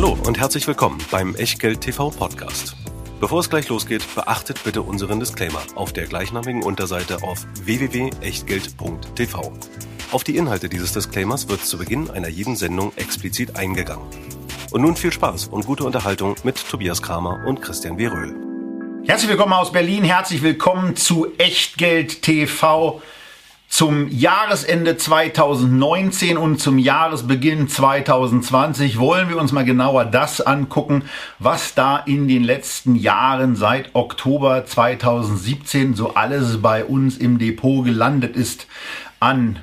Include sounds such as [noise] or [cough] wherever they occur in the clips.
Hallo und herzlich willkommen beim Echtgeld TV Podcast. Bevor es gleich losgeht, beachtet bitte unseren Disclaimer auf der gleichnamigen Unterseite auf www.echtgeld.tv. Auf die Inhalte dieses Disclaimers wird zu Beginn einer jeden Sendung explizit eingegangen. Und nun viel Spaß und gute Unterhaltung mit Tobias Kramer und Christian W. Röhl. Herzlich willkommen aus Berlin, herzlich willkommen zu Echtgeld TV zum Jahresende 2019 und zum Jahresbeginn 2020 wollen wir uns mal genauer das angucken, was da in den letzten Jahren seit Oktober 2017 so alles bei uns im Depot gelandet ist. An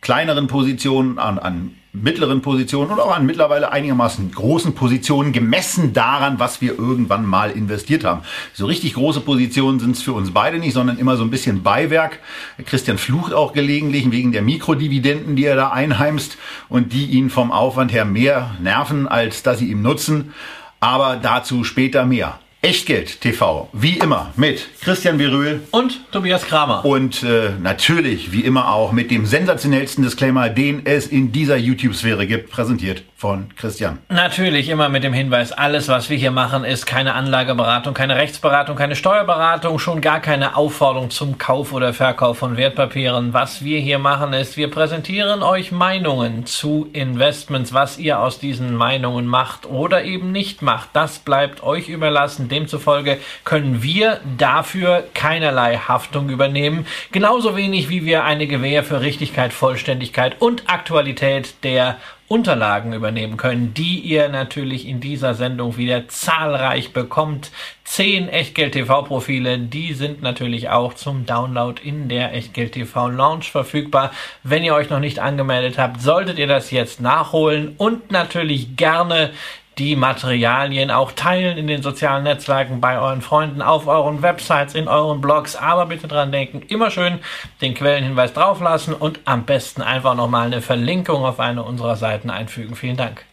kleineren Positionen, an, an mittleren Positionen und auch an mittlerweile einigermaßen großen Positionen gemessen daran, was wir irgendwann mal investiert haben. So richtig große Positionen sind es für uns beide nicht, sondern immer so ein bisschen Beiwerk. Christian flucht auch gelegentlich wegen der Mikrodividenden, die er da einheimst und die ihn vom Aufwand her mehr nerven, als dass sie ihm nutzen. Aber dazu später mehr. Echtgeld TV, wie immer mit Christian Berühl und Tobias Kramer. Und äh, natürlich, wie immer auch, mit dem sensationellsten Disclaimer, den es in dieser YouTube-Sphäre gibt, präsentiert von Christian. Natürlich immer mit dem Hinweis, alles, was wir hier machen, ist keine Anlageberatung, keine Rechtsberatung, keine Steuerberatung, schon gar keine Aufforderung zum Kauf oder Verkauf von Wertpapieren. Was wir hier machen, ist, wir präsentieren euch Meinungen zu Investments, was ihr aus diesen Meinungen macht oder eben nicht macht. Das bleibt euch überlassen. Demzufolge können wir dafür keinerlei Haftung übernehmen. Genauso wenig wie wir eine Gewähr für Richtigkeit, Vollständigkeit und Aktualität der Unterlagen übernehmen können, die ihr natürlich in dieser Sendung wieder zahlreich bekommt. Zehn Echtgeld-TV-Profile, die sind natürlich auch zum Download in der Echtgeld-TV Launch verfügbar. Wenn ihr euch noch nicht angemeldet habt, solltet ihr das jetzt nachholen und natürlich gerne die Materialien auch teilen in den sozialen Netzwerken bei euren Freunden, auf euren Websites, in euren Blogs. Aber bitte dran denken, immer schön den Quellenhinweis drauflassen und am besten einfach nochmal eine Verlinkung auf eine unserer Seiten einfügen. Vielen Dank.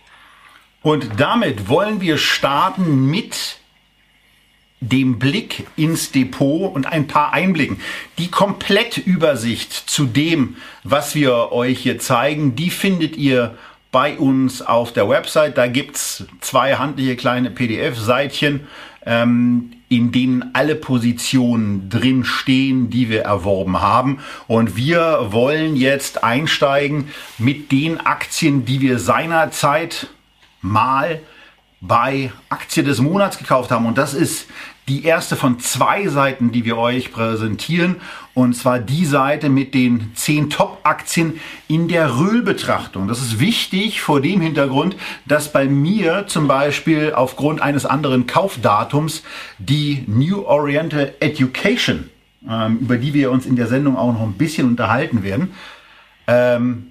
Und damit wollen wir starten mit dem Blick ins Depot und ein paar Einblicken. Die Komplettübersicht zu dem, was wir euch hier zeigen, die findet ihr bei uns auf der Website. Da gibt's zwei handliche kleine PDF-Seitchen, ähm, in denen alle Positionen drin stehen, die wir erworben haben. Und wir wollen jetzt einsteigen mit den Aktien, die wir seinerzeit mal bei Aktie des Monats gekauft haben. Und das ist die erste von zwei Seiten, die wir euch präsentieren. Und zwar die Seite mit den zehn Top-Aktien in der Röhl-Betrachtung. Das ist wichtig vor dem Hintergrund, dass bei mir zum Beispiel aufgrund eines anderen Kaufdatums die New Oriental Education, ähm, über die wir uns in der Sendung auch noch ein bisschen unterhalten werden, ähm,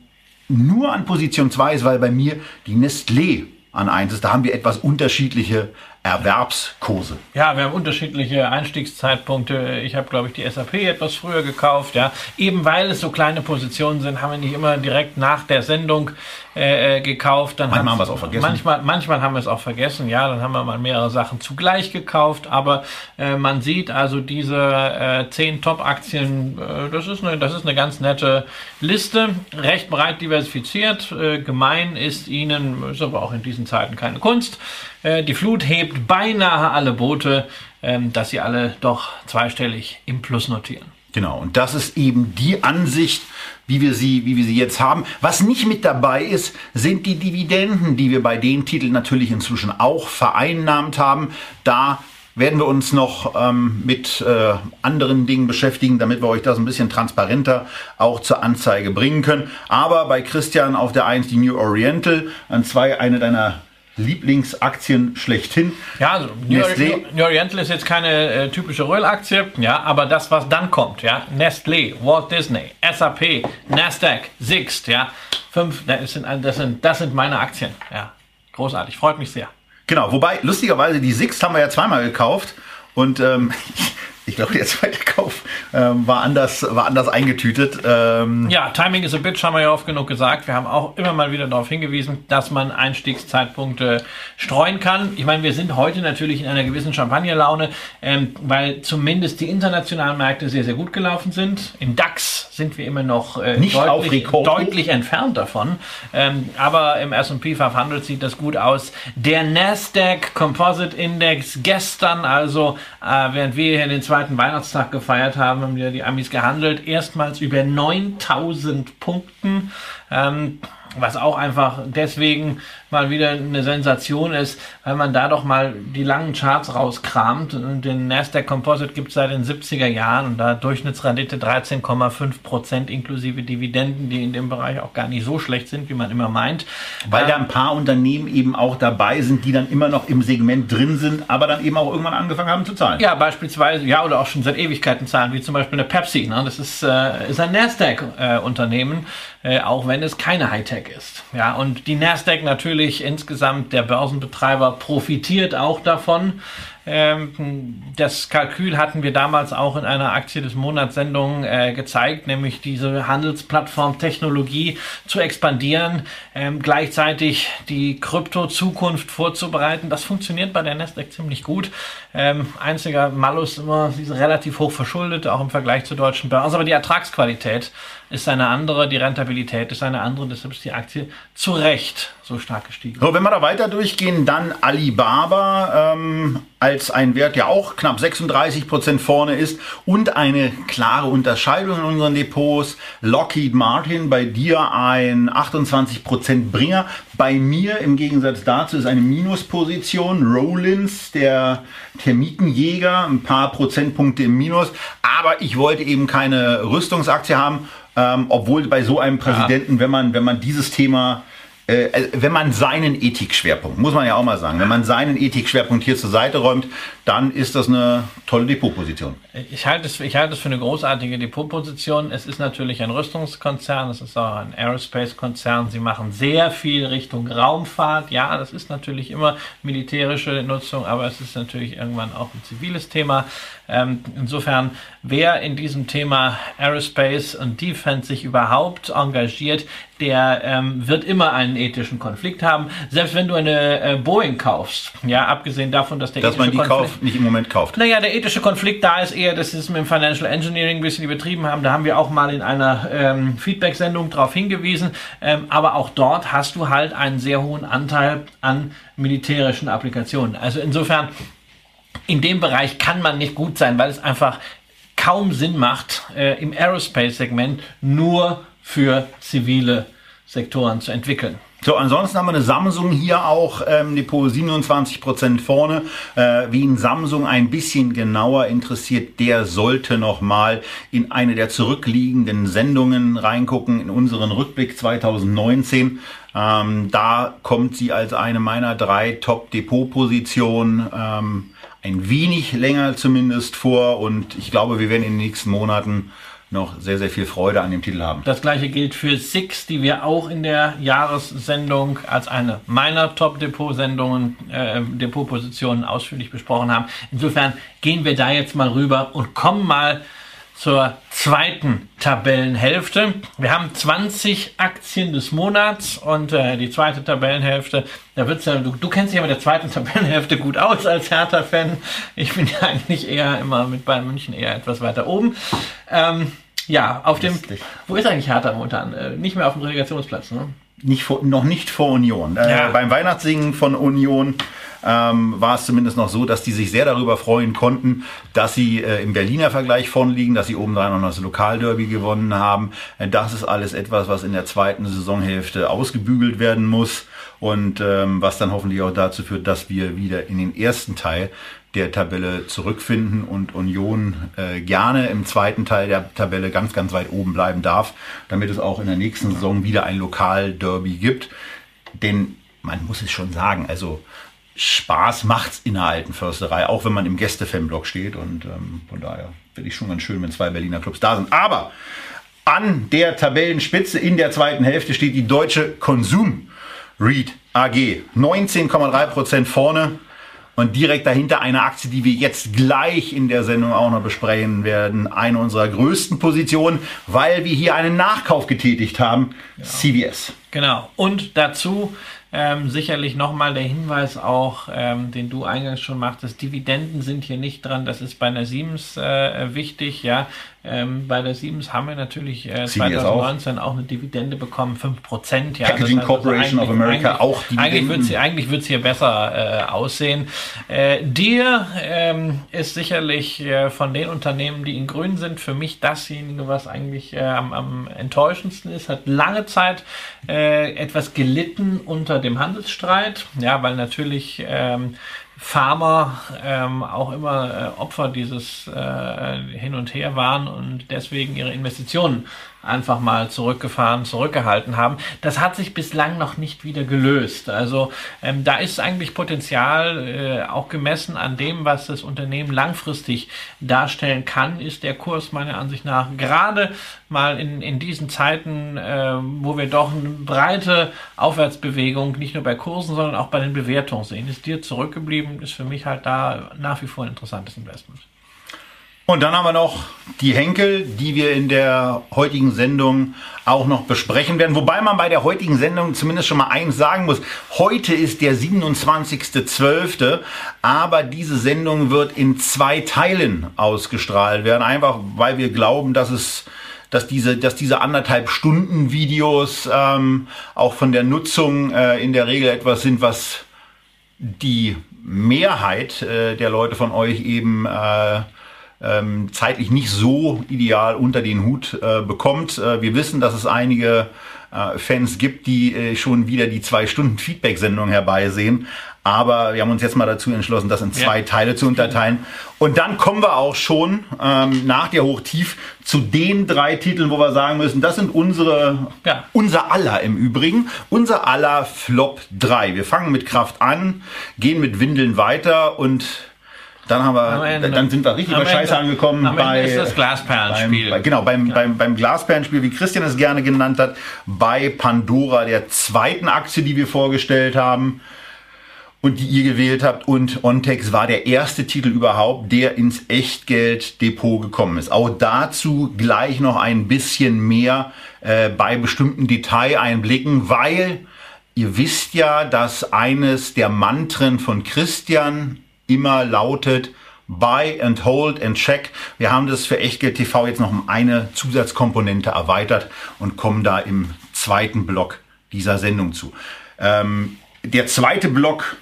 nur an Position 2 ist, weil bei mir die Nestlé an 1 ist. Da haben wir etwas unterschiedliche Erwerbskurse. Ja, wir haben unterschiedliche Einstiegszeitpunkte. Ich habe, glaube ich, die SAP etwas früher gekauft. Ja, eben weil es so kleine Positionen sind, haben wir nicht immer direkt nach der Sendung äh, äh gekauft. Dann manchmal haben wir es auch vergessen. Manchmal, manchmal haben wir es auch vergessen. Ja, dann haben wir mal mehrere Sachen zugleich gekauft. Aber äh, man sieht also diese äh, zehn Top-Aktien. Äh, das ist eine, das ist eine ganz nette Liste, recht breit diversifiziert. Äh, gemein ist Ihnen, ist aber auch in diesen Zeiten keine Kunst die Flut hebt beinahe alle Boote, ähm, dass sie alle doch zweistellig im Plus notieren. Genau, und das ist eben die Ansicht, wie wir sie, wie wir sie jetzt haben. Was nicht mit dabei ist, sind die Dividenden, die wir bei den Titeln natürlich inzwischen auch vereinnahmt haben. Da werden wir uns noch ähm, mit äh, anderen Dingen beschäftigen, damit wir euch das ein bisschen transparenter auch zur Anzeige bringen können. Aber bei Christian auf der 1 die New Oriental, an 2 eine deiner Lieblingsaktien schlechthin. Ja, also New, Nestlé. New Oriental ist jetzt keine äh, typische Röhl-Aktie, ja, aber das, was dann kommt, ja, Nestlé, Walt Disney, SAP, Nasdaq, Sixt, ja, fünf, das sind, das sind, das sind meine Aktien, ja, großartig, freut mich sehr. Genau, wobei lustigerweise die Sixt haben wir ja zweimal gekauft und ähm, [laughs] ich glaube, der zweite Kauf ähm, war, anders, war anders eingetütet. Ähm, ja, Timing is a bitch, haben wir ja oft genug gesagt. Wir haben auch immer mal wieder darauf hingewiesen, dass man Einstiegszeitpunkte streuen kann. Ich meine, wir sind heute natürlich in einer gewissen Champagnerlaune, ähm, weil zumindest die internationalen Märkte sehr, sehr gut gelaufen sind. Im DAX sind wir immer noch äh, Nicht deutlich, deutlich entfernt davon. Ähm, aber im S&P 500 sieht das gut aus. Der Nasdaq Composite Index gestern, also äh, während wir hier den zweiten Weihnachtstag gefeiert haben, haben wir die Amis gehandelt, erstmals über 9000 Punkten. Ähm, was auch einfach deswegen mal wieder eine Sensation ist, weil man da doch mal die langen Charts rauskramt. Und den Nasdaq Composite gibt es seit den 70er Jahren und da Durchschnittsrendite 13,5 Prozent inklusive Dividenden, die in dem Bereich auch gar nicht so schlecht sind, wie man immer meint. Weil da ein paar Unternehmen eben auch dabei sind, die dann immer noch im Segment drin sind, aber dann eben auch irgendwann angefangen haben zu zahlen. Ja, beispielsweise, ja, oder auch schon seit Ewigkeiten zahlen, wie zum Beispiel eine Pepsi. Ne? Das ist, äh, ist ein Nasdaq-Unternehmen, äh, auch wenn es keine Hightech ist. Ja, und die Nasdaq natürlich insgesamt, der Börsenbetreiber profitiert auch davon. Ähm, das Kalkül hatten wir damals auch in einer Aktie des Monats Sendung äh, gezeigt, nämlich diese Handelsplattform Technologie zu expandieren, ähm, gleichzeitig die Krypto-Zukunft vorzubereiten. Das funktioniert bei der Nasdaq ziemlich gut. Ähm, einziger Malus immer, sie ist relativ hoch verschuldet, auch im Vergleich zur deutschen Börse, aber die Ertragsqualität ist eine andere, die Rentabilität ist eine andere, deshalb ist die Aktie zu Recht so stark gestiegen. So, wenn wir da weiter durchgehen, dann Alibaba ähm, als ein Wert, der auch knapp 36 Prozent vorne ist und eine klare Unterscheidung in unseren Depots. Lockheed Martin bei dir ein 28 Prozent Bringer. Bei mir im Gegensatz dazu ist eine Minusposition. Rollins, der Termitenjäger, ein paar Prozentpunkte im Minus. Aber ich wollte eben keine Rüstungsaktie haben, ähm, obwohl bei so einem Präsidenten, ja. wenn man, wenn man dieses Thema äh, äh, wenn man seinen Ethikschwerpunkt, muss man ja auch mal sagen, wenn man seinen Ethikschwerpunkt hier zur Seite räumt, dann ist das eine tolle Depotposition. Ich halte es, ich halte es für eine großartige Depotposition. Es ist natürlich ein Rüstungskonzern, es ist auch ein Aerospace-Konzern. Sie machen sehr viel Richtung Raumfahrt. Ja, das ist natürlich immer militärische Nutzung, aber es ist natürlich irgendwann auch ein ziviles Thema. Ähm, insofern, wer in diesem Thema Aerospace und Defense sich überhaupt engagiert, der ähm, wird immer einen ethischen Konflikt haben. Selbst wenn du eine äh, Boeing kaufst, ja, abgesehen davon, dass der dass man die Konflikt, kauft, nicht im Moment kauft. Naja, der ethische Konflikt da ist eher, dass sie es mit dem Financial Engineering ein bisschen übertrieben haben. Da haben wir auch mal in einer ähm, Feedback-Sendung darauf hingewiesen. Ähm, aber auch dort hast du halt einen sehr hohen Anteil an militärischen Applikationen. Also insofern in dem Bereich kann man nicht gut sein, weil es einfach kaum Sinn macht, äh, im Aerospace-Segment nur für zivile Sektoren zu entwickeln. So, ansonsten haben wir eine Samsung hier auch, ähm, Depot 27% vorne. Äh, wen Samsung ein bisschen genauer interessiert, der sollte nochmal in eine der zurückliegenden Sendungen reingucken, in unseren Rückblick 2019. Ähm, da kommt sie als eine meiner drei Top-Depot-Positionen. Ähm, ein wenig länger zumindest vor und ich glaube, wir werden in den nächsten Monaten noch sehr, sehr viel Freude an dem Titel haben. Das gleiche gilt für Six, die wir auch in der Jahressendung als eine meiner Top-Depot-Sendungen, äh, Depot-Positionen ausführlich besprochen haben. Insofern gehen wir da jetzt mal rüber und kommen mal zur zweiten Tabellenhälfte. Wir haben 20 Aktien des Monats und äh, die zweite Tabellenhälfte, da wird's ja, du, du kennst dich ja mit der zweiten Tabellenhälfte gut aus als Hertha-Fan. Ich bin ja eigentlich eher immer mit Bayern München eher etwas weiter oben. Ähm, ja, auf dem, wo ist eigentlich Hertha momentan? Äh, nicht mehr auf dem Relegationsplatz, ne? Nicht vor, noch nicht vor Union. Äh, ja. Beim Weihnachtssingen von Union ähm, war es zumindest noch so, dass die sich sehr darüber freuen konnten, dass sie äh, im Berliner Vergleich vorn liegen, dass sie obendrein noch das Lokalderby gewonnen haben. Äh, das ist alles etwas, was in der zweiten Saisonhälfte ausgebügelt werden muss und ähm, was dann hoffentlich auch dazu führt, dass wir wieder in den ersten Teil der Tabelle zurückfinden und Union äh, gerne im zweiten Teil der Tabelle ganz, ganz weit oben bleiben darf, damit es auch in der nächsten Saison wieder ein Lokalderby gibt. Denn man muss es schon sagen, also Spaß macht's in der alten Försterei, auch wenn man im Gäste-Fanblock steht. Und ähm, von daher finde ich schon ganz schön, wenn zwei Berliner Clubs da sind. Aber an der Tabellenspitze in der zweiten Hälfte steht die deutsche Konsum Read AG. 19,3 Prozent vorne. Und direkt dahinter eine Aktie, die wir jetzt gleich in der Sendung auch noch besprechen werden. Eine unserer größten Positionen, weil wir hier einen Nachkauf getätigt haben. Ja. CVS. Genau. Und dazu ähm, sicherlich nochmal der Hinweis auch, ähm, den du eingangs schon machtest, Dividenden sind hier nicht dran, das ist bei einer Siemens äh, wichtig, ja. Ähm, bei der Siemens haben wir natürlich äh, 2019 auch. auch. eine Dividende bekommen, 5%. Ja, Packaging das heißt Corporation also of America auch Dividenden. Eigentlich wird es hier besser äh, aussehen. Äh, Dir ähm, ist sicherlich äh, von den Unternehmen, die in grün sind, für mich dasjenige, was eigentlich äh, am, am enttäuschendsten ist. Hat lange Zeit äh, etwas gelitten unter dem Handelsstreit, ja, weil natürlich ähm, Farmer ähm, auch immer äh, Opfer dieses äh, Hin und Her waren und deswegen ihre Investitionen einfach mal zurückgefahren, zurückgehalten haben. Das hat sich bislang noch nicht wieder gelöst. Also ähm, da ist eigentlich Potenzial, äh, auch gemessen an dem, was das Unternehmen langfristig darstellen kann, ist der Kurs meiner Ansicht nach gerade mal in, in diesen Zeiten, äh, wo wir doch eine breite Aufwärtsbewegung nicht nur bei Kursen, sondern auch bei den Bewertungen sehen, ist dir zurückgeblieben, ist für mich halt da nach wie vor ein interessantes Investment. Und dann haben wir noch die Henkel, die wir in der heutigen Sendung auch noch besprechen werden. Wobei man bei der heutigen Sendung zumindest schon mal eins sagen muss. Heute ist der 27.12., aber diese Sendung wird in zwei Teilen ausgestrahlt werden. Einfach weil wir glauben, dass es dass diese, dass diese anderthalb Stunden Videos ähm, auch von der Nutzung äh, in der Regel etwas sind, was die Mehrheit äh, der Leute von euch eben äh, ähm, zeitlich nicht so ideal unter den Hut äh, bekommt. Äh, wir wissen, dass es einige äh, Fans gibt, die äh, schon wieder die zwei Stunden Feedback-Sendung herbeisehen. Aber wir haben uns jetzt mal dazu entschlossen, das in zwei ja. Teile zu unterteilen. Und dann kommen wir auch schon ähm, nach der Hochtief zu den drei Titeln, wo wir sagen müssen, das sind unsere, ja. unser aller im Übrigen, unser aller Flop 3. Wir fangen mit Kraft an, gehen mit Windeln weiter und dann haben wir, Ende, dann sind wir richtig bei Scheiße angekommen. Am bei, Ende ist das Glasperlenspiel. Beim, bei, genau, beim, ja. beim, beim Glasperlenspiel, wie Christian es gerne genannt hat, bei Pandora, der zweiten Aktie, die wir vorgestellt haben und die ihr gewählt habt. Und Ontex war der erste Titel überhaupt, der ins Echtgelddepot gekommen ist. Auch dazu gleich noch ein bisschen mehr äh, bei bestimmten Detaileinblicken, weil ihr wisst ja, dass eines der Mantren von Christian immer lautet Buy and Hold and Check. Wir haben das für Echtgeld TV jetzt noch um eine Zusatzkomponente erweitert und kommen da im zweiten Block dieser Sendung zu. Ähm, der zweite Block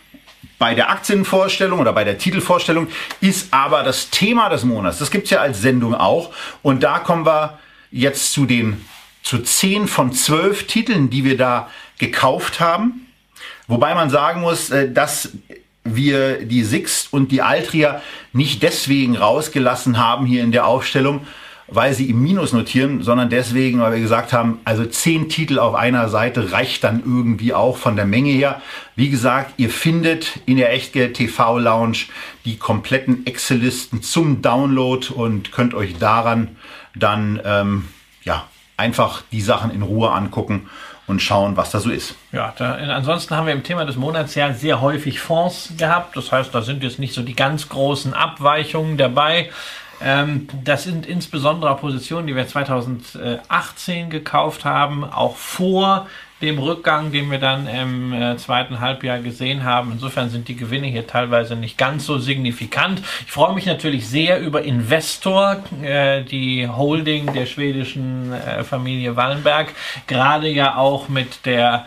bei der Aktienvorstellung oder bei der Titelvorstellung ist aber das Thema des Monats. Das gibt's ja als Sendung auch. Und da kommen wir jetzt zu den zu zehn von zwölf Titeln, die wir da gekauft haben. Wobei man sagen muss, äh, dass wir die Sixt und die Altria nicht deswegen rausgelassen haben hier in der Aufstellung, weil sie im Minus notieren, sondern deswegen, weil wir gesagt haben, also zehn Titel auf einer Seite reicht dann irgendwie auch von der Menge her. Wie gesagt, ihr findet in der Echtgeld TV Lounge die kompletten Excel-Listen zum Download und könnt euch daran dann ähm, ja einfach die Sachen in Ruhe angucken und schauen, was da so ist. Ja, da, ansonsten haben wir im Thema des Monats ja sehr häufig Fonds gehabt. Das heißt, da sind jetzt nicht so die ganz großen Abweichungen dabei. Ähm, das sind insbesondere Positionen, die wir 2018 gekauft haben, auch vor dem Rückgang, den wir dann im äh, zweiten Halbjahr gesehen haben. Insofern sind die Gewinne hier teilweise nicht ganz so signifikant. Ich freue mich natürlich sehr über Investor, äh, die Holding der schwedischen äh, Familie Wallenberg, gerade ja auch mit der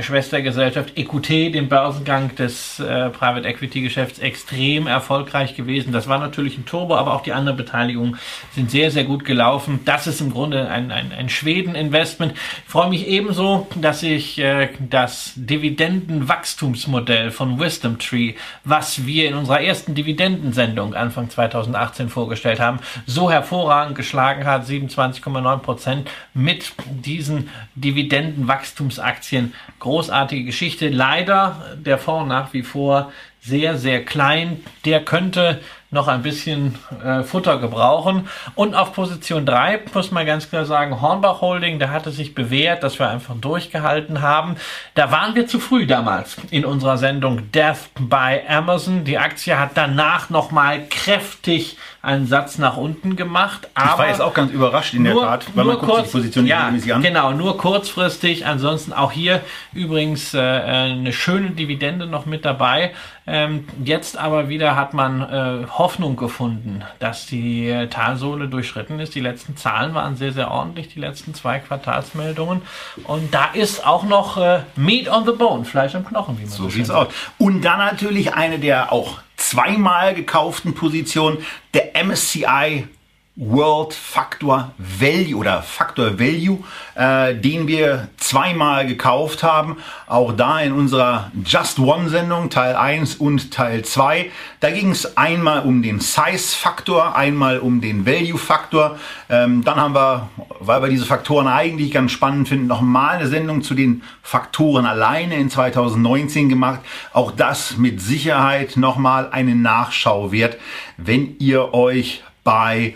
Schwestergesellschaft EQT, dem Börsengang des äh, Private Equity Geschäfts, extrem erfolgreich gewesen. Das war natürlich ein Turbo, aber auch die anderen Beteiligungen sind sehr, sehr gut gelaufen. Das ist im Grunde ein, ein, ein Schweden-Investment. Ich freue mich ebenso, dass ich äh, das Dividendenwachstumsmodell von Wisdom Tree, was wir in unserer ersten Dividendensendung Anfang 2018 vorgestellt haben, so hervorragend geschlagen hat. 27,9 Prozent mit diesen Dividendenwachstumsaktien großartige Geschichte. Leider der Fonds nach wie vor sehr, sehr klein. Der könnte noch ein bisschen äh, Futter gebrauchen. Und auf Position 3 muss man ganz klar sagen, Hornbach Holding, da hatte sich bewährt, dass wir einfach durchgehalten haben. Da waren wir zu früh damals in unserer Sendung Death by Amazon. Die Aktie hat danach nochmal kräftig einen Satz nach unten gemacht. Aber ich war jetzt auch ganz überrascht in nur, der Tat, weil man guckt kurz, die Position ja, an. genau, nur kurzfristig. Ansonsten auch hier übrigens äh, eine schöne Dividende noch mit dabei. Ähm, jetzt aber wieder hat man äh, Hoffnung gefunden, dass die äh, Talsohle durchschritten ist. Die letzten Zahlen waren sehr, sehr ordentlich, die letzten zwei Quartalsmeldungen. Und da ist auch noch äh, Meat on the Bone, Fleisch am Knochen, wie man So so sieht's aus. Und dann natürlich eine der auch zweimal gekauften Positionen, der MSCI World Factor Value oder Factor Value, äh, den wir zweimal gekauft haben. Auch da in unserer Just One Sendung, Teil 1 und Teil 2. Da ging es einmal um den Size Faktor, einmal um den Value Faktor. Ähm, dann haben wir, weil wir diese Faktoren eigentlich ganz spannend finden, nochmal eine Sendung zu den Faktoren alleine in 2019 gemacht. Auch das mit Sicherheit nochmal eine Nachschau wert, wenn ihr euch bei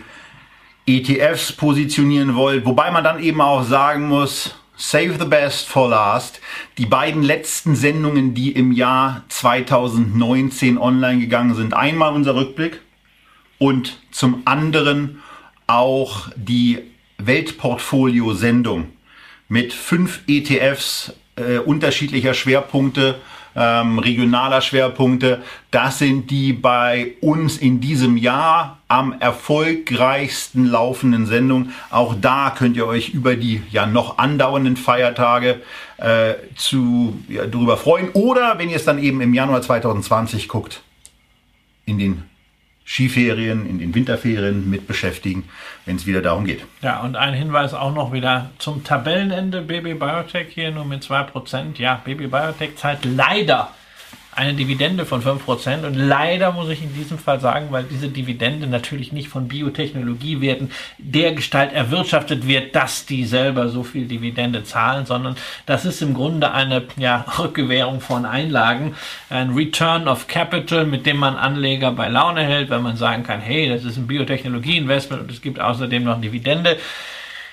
ETFs positionieren wollt, wobei man dann eben auch sagen muss, Save the best for last. Die beiden letzten Sendungen, die im Jahr 2019 online gegangen sind. Einmal unser Rückblick und zum anderen auch die Weltportfolio-Sendung mit fünf ETFs äh, unterschiedlicher Schwerpunkte ähm, regionaler Schwerpunkte. Das sind die bei uns in diesem Jahr am erfolgreichsten laufenden Sendungen. Auch da könnt ihr euch über die ja noch andauernden Feiertage äh, zu, ja, darüber freuen. Oder wenn ihr es dann eben im Januar 2020 guckt, in den Skiferien, in den Winterferien mit beschäftigen, wenn es wieder darum geht. Ja, und ein Hinweis auch noch wieder zum Tabellenende. Baby Biotech hier nur mit 2%. Ja, Baby Biotech zahlt leider eine Dividende von 5% und leider muss ich in diesem Fall sagen, weil diese Dividende natürlich nicht von Biotechnologiewerten der Gestalt erwirtschaftet wird, dass die selber so viel Dividende zahlen, sondern das ist im Grunde eine ja, [laughs] Rückgewährung von Einlagen, ein Return of Capital, mit dem man Anleger bei Laune hält, wenn man sagen kann, hey, das ist ein Biotechnologie-Investment und es gibt außerdem noch Dividende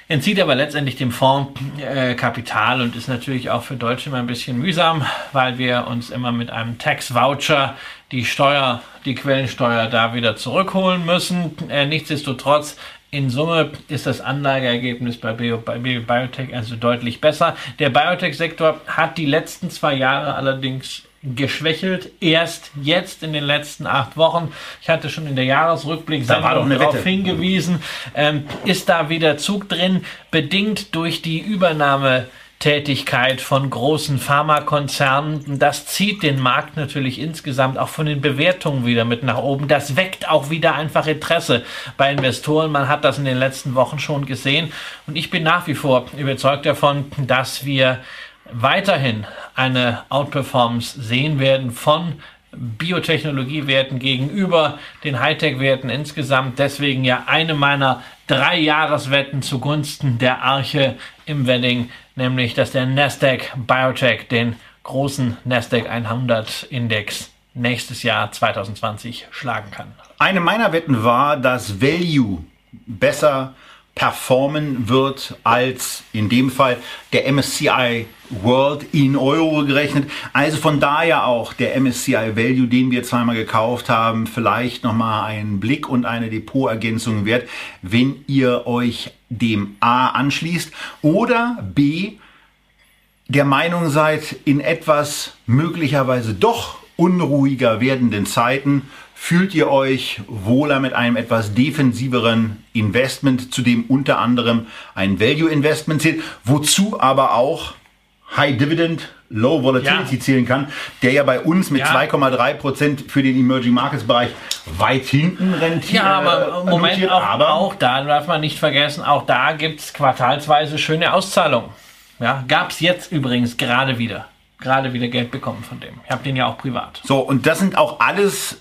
entzieht aber letztendlich dem Fonds äh, Kapital und ist natürlich auch für Deutsche immer ein bisschen mühsam, weil wir uns immer mit einem Tax-Voucher die Steuer, die Quellensteuer da wieder zurückholen müssen. Äh, nichtsdestotrotz in Summe ist das Anlageergebnis bei, Bio, bei Biotech also deutlich besser. Der Biotech-Sektor hat die letzten zwei Jahre allerdings geschwächelt. Erst jetzt in den letzten acht Wochen, ich hatte schon in der Jahresrückblick darauf hingewiesen, ähm, ist da wieder Zug drin, bedingt durch die Übernahme Tätigkeit von großen Pharmakonzernen. Das zieht den Markt natürlich insgesamt auch von den Bewertungen wieder mit nach oben. Das weckt auch wieder einfach Interesse bei Investoren. Man hat das in den letzten Wochen schon gesehen. Und ich bin nach wie vor überzeugt davon, dass wir weiterhin eine Outperformance sehen werden von Biotechnologiewerten gegenüber den Hightech-Werten insgesamt. Deswegen ja eine meiner drei Jahreswetten zugunsten der Arche im Wedding, nämlich dass der Nasdaq Biotech den großen Nasdaq 100 Index nächstes Jahr 2020 schlagen kann. Eine meiner Wetten war, dass Value besser performen wird als in dem Fall der MSCI World in Euro gerechnet. Also von daher auch der MSCI Value, den wir zweimal gekauft haben, vielleicht nochmal einen Blick und eine Depotergänzung wert, wenn ihr euch dem A anschließt oder B der Meinung seid, in etwas möglicherweise doch unruhiger werdenden Zeiten fühlt ihr euch wohler mit einem etwas defensiveren Investment, zu dem unter anderem ein Value Investment zählt, wozu aber auch High Dividend, Low Volatility ja. zählen kann, der ja bei uns mit ja. 2,3 Prozent für den Emerging Markets Bereich weit hinten rentiert. Ja, aber äh, Moment, auch, aber auch da darf man nicht vergessen, auch da gibt es quartalsweise schöne Auszahlungen. Ja, gab es jetzt übrigens gerade wieder. Gerade wieder Geld bekommen von dem. Ich habe den ja auch privat. So, und das sind auch alles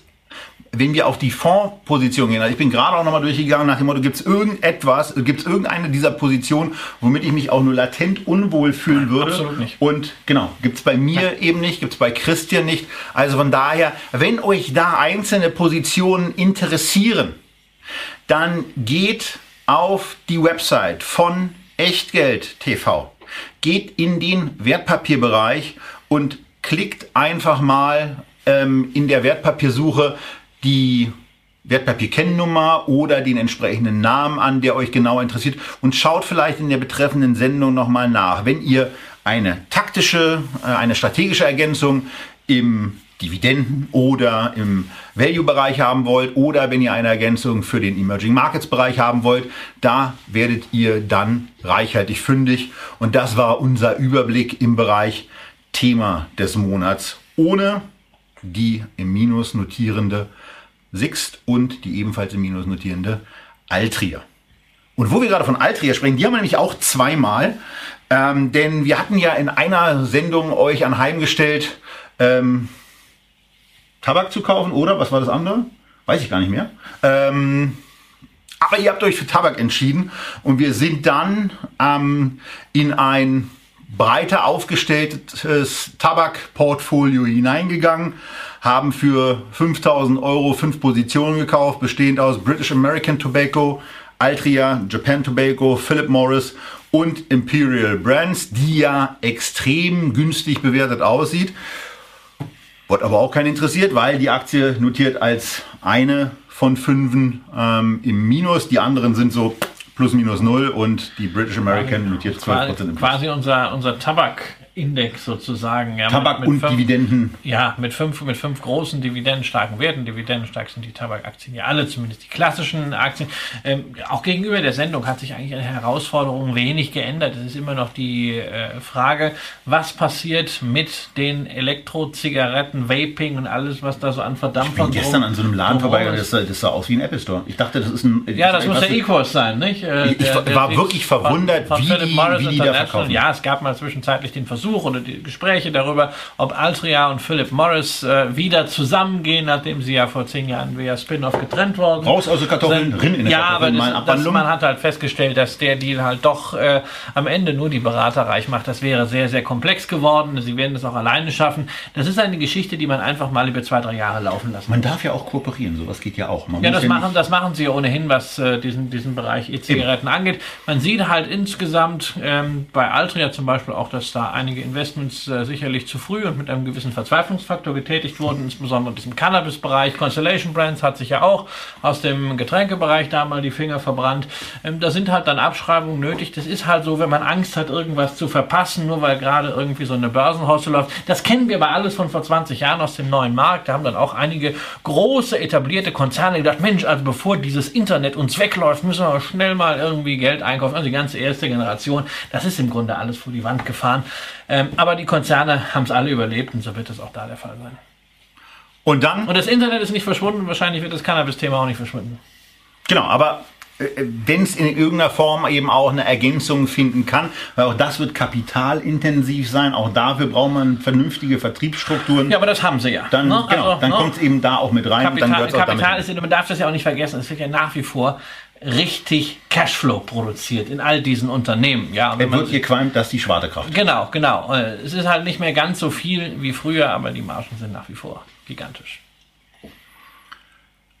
wenn wir auf die Fondsposition gehen, also ich bin gerade auch nochmal durchgegangen nach dem Motto, gibt es irgendetwas, gibt es irgendeine dieser Positionen, womit ich mich auch nur latent unwohl fühlen würde? absolut nicht. Und genau, gibt es bei mir Nein. eben nicht, gibt es bei Christian nicht. Also von daher, wenn euch da einzelne Positionen interessieren, dann geht auf die Website von Echtgeld TV. Geht in den Wertpapierbereich und klickt einfach mal ähm, in der Wertpapiersuche die Wertpapierkennnummer oder den entsprechenden Namen an, der euch genau interessiert und schaut vielleicht in der betreffenden Sendung nochmal nach. Wenn ihr eine taktische, äh, eine strategische Ergänzung im Dividenden- oder im Value-Bereich haben wollt oder wenn ihr eine Ergänzung für den Emerging Markets-Bereich haben wollt, da werdet ihr dann reichhaltig fündig. Und das war unser Überblick im Bereich Thema des Monats ohne die im Minus notierende Sixt und die ebenfalls im Minus notierende Altria. Und wo wir gerade von Altria sprechen, die haben wir nämlich auch zweimal, ähm, denn wir hatten ja in einer Sendung euch anheimgestellt, ähm, Tabak zu kaufen oder was war das andere? Weiß ich gar nicht mehr. Ähm, aber ihr habt euch für Tabak entschieden und wir sind dann ähm, in ein breiter aufgestelltes Tabakportfolio hineingegangen, haben für 5000 Euro fünf Positionen gekauft, bestehend aus British American Tobacco, Altria, Japan Tobacco, Philip Morris und Imperial Brands, die ja extrem günstig bewertet aussieht. Wird aber auch keinen interessiert, weil die Aktie notiert als eine von fünfen ähm, im Minus. Die anderen sind so plus minus null und die British American notiert 12% quasi, im Plus. quasi unser, unser Tabakindex sozusagen. Ja, Tabak mit, mit und fünf, Dividenden. Ja, mit fünf, mit fünf großen dividendenstarken Werten. Dividendenstark sind die Tabakaktien ja alle, zumindest die klassischen Aktien. Ähm, auch gegenüber der Sendung hat sich eigentlich der Herausforderung wenig geändert. Es ist immer noch die äh, Frage, was passiert mit den Elektrozigaretten, Vaping und alles, was da so an Ich Verdampfern bin gestern an so einem Laden vorbei, das sah, das sah aus wie ein Apple Store. Ich dachte, das ist ein. Ja, das muss der E-Kurs sein, nicht? Äh, Ich- ich war wirklich verwundert, wie Philip die- Morris wie die da verkaufen. Ja, es gab mal zwischenzeitlich den Versuch oder die Gespräche darüber, ob Altria und Philip Morris äh, wieder zusammengehen, nachdem sie ja vor zehn Jahren via Spin-off getrennt worden Raus aus den Kartoffeln, sind. in die Ja, Kartoffeln, aber das, das, man hat halt festgestellt, dass der Deal halt doch äh, am Ende nur die Berater reich macht. Das wäre sehr, sehr komplex geworden. Sie werden es auch alleine schaffen. Das ist eine Geschichte, die man einfach mal über zwei, drei Jahre laufen lassen Man darf ja auch kooperieren, sowas geht ja auch. Man ja, das machen, nicht- das machen sie ja ohnehin, was äh, diesen, diesen Bereich E-Zigaretten angeht. Man sieht halt insgesamt ähm, bei Altria zum Beispiel auch, dass da einige Investments äh, sicherlich zu früh und mit einem gewissen Verzweiflungsfaktor getätigt wurden, insbesondere in diesem Cannabis-Bereich. Constellation Brands hat sich ja auch aus dem Getränkebereich da mal die Finger verbrannt. Ähm, da sind halt dann Abschreibungen nötig. Das ist halt so, wenn man Angst hat, irgendwas zu verpassen, nur weil gerade irgendwie so eine Börsenhausse läuft. Das kennen wir aber alles von vor 20 Jahren aus dem neuen Markt. Da haben dann auch einige große etablierte Konzerne gedacht, Mensch, also bevor dieses Internet uns wegläuft, müssen wir schnell mal irgendwie Geld einkaufen. Also die ganze erste Generation, das ist im Grunde alles vor die Wand gefahren. Ähm, aber die Konzerne haben es alle überlebt und so wird es auch da der Fall sein. Und dann, Und das Internet ist nicht verschwunden, wahrscheinlich wird das Cannabis-Thema auch nicht verschwinden. genau, aber wenn es in irgendeiner Form eben auch eine Ergänzung finden kann, weil auch das wird kapitalintensiv sein, auch dafür braucht man vernünftige Vertriebsstrukturen. Ja, aber das haben sie ja. dann ne? genau, Also, dann ne? kommt es eben da auch mit rein Kapital. Kapital ist, man darf das ja auch nicht vergessen, es wird ja nach wie vor richtig Cashflow produziert in all diesen Unternehmen. Ja, wenn man wird gequalmt, dass die Schwarte Kraft. Genau, genau. Äh, Es ist halt nicht mehr ganz so viel wie früher, aber die Margen sind nach wie vor gigantisch.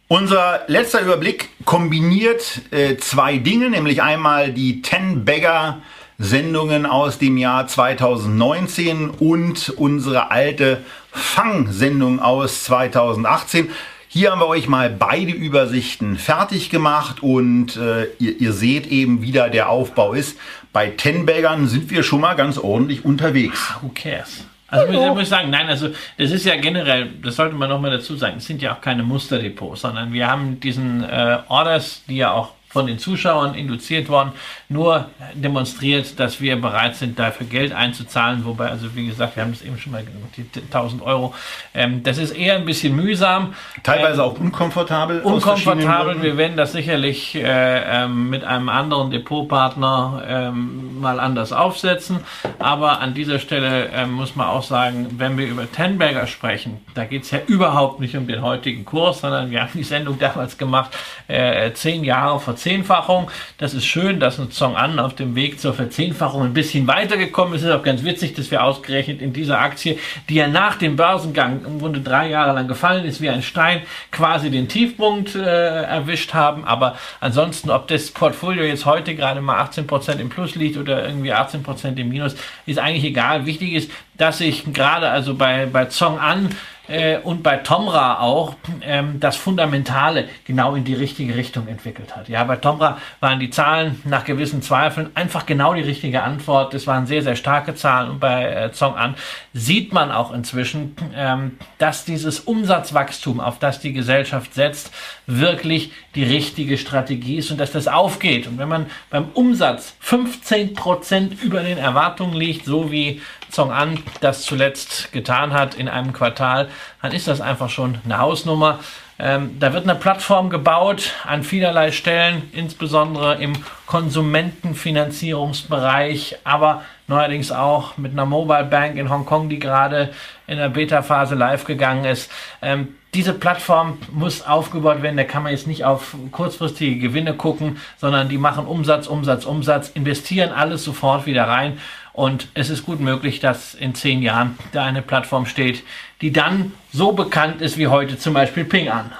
Unser letzter Überblick kombiniert äh, zwei Dinge, nämlich einmal die 10 Bagger Sendungen aus dem Jahr 2019 und unsere alte Fang-Sendung aus 2018. Hier haben wir euch mal beide Übersichten fertig gemacht und äh, ihr, ihr seht eben, wie da der Aufbau ist. Bei 10 Baggern sind wir schon mal ganz ordentlich unterwegs. Who cares? Also muss, ich- muss ich sagen, nein, also das ist ja generell, das sollte man nochmal dazu sagen, es sind ja auch keine Musterdepots, sondern wir haben diesen äh, Orders, die ja auch von den Zuschauern induziert worden, nur demonstriert, dass wir bereit sind, dafür Geld einzuzahlen. Wobei, also wie gesagt, wir haben das eben schon mal genannt, die 1000 Euro. Ähm, das ist eher ein bisschen mühsam. Teilweise ähm, auch unkomfortabel. Unkomfortabel. Wir werden das sicherlich äh, ähm, mit einem anderen Depotpartner ähm, mal anders aufsetzen. Aber an dieser Stelle äh, muss man auch sagen, wenn wir über Tenberger sprechen, da geht es ja überhaupt nicht um den heutigen Kurs, sondern wir haben die Sendung damals gemacht, äh, zehn Jahre vor Verzehnfachung. Das ist schön, dass ein Song an auf dem Weg zur Verzehnfachung ein bisschen weitergekommen ist. Es ist auch ganz witzig, dass wir ausgerechnet in dieser Aktie, die ja nach dem Börsengang im Grunde drei Jahre lang gefallen ist, wie ein Stein, quasi den Tiefpunkt äh, erwischt haben. Aber ansonsten, ob das Portfolio jetzt heute gerade mal 18% im Plus liegt oder irgendwie 18% im Minus, ist eigentlich egal. Wichtig ist, dass ich gerade also bei, bei Zong An äh, und bei Tomra auch ähm, das Fundamentale genau in die richtige Richtung entwickelt hat. Ja, bei Tomra waren die Zahlen nach gewissen Zweifeln einfach genau die richtige Antwort. Es waren sehr, sehr starke Zahlen und bei äh, Zong-An sieht man auch inzwischen, ähm, dass dieses Umsatzwachstum, auf das die Gesellschaft setzt, wirklich die richtige Strategie ist und dass das aufgeht. Und wenn man beim Umsatz 15 Prozent über den Erwartungen liegt, so wie Zong An das zuletzt getan hat in einem Quartal, dann ist das einfach schon eine Hausnummer. Ähm, da wird eine Plattform gebaut an vielerlei Stellen, insbesondere im Konsumentenfinanzierungsbereich, aber neuerdings auch mit einer Mobile Bank in Hongkong, die gerade in der Beta-Phase live gegangen ist. Ähm, diese Plattform muss aufgebaut werden. Da kann man jetzt nicht auf kurzfristige Gewinne gucken, sondern die machen Umsatz, Umsatz, Umsatz, investieren alles sofort wieder rein. Und es ist gut möglich, dass in zehn Jahren da eine Plattform steht, die dann so bekannt ist wie heute zum Beispiel Ping an.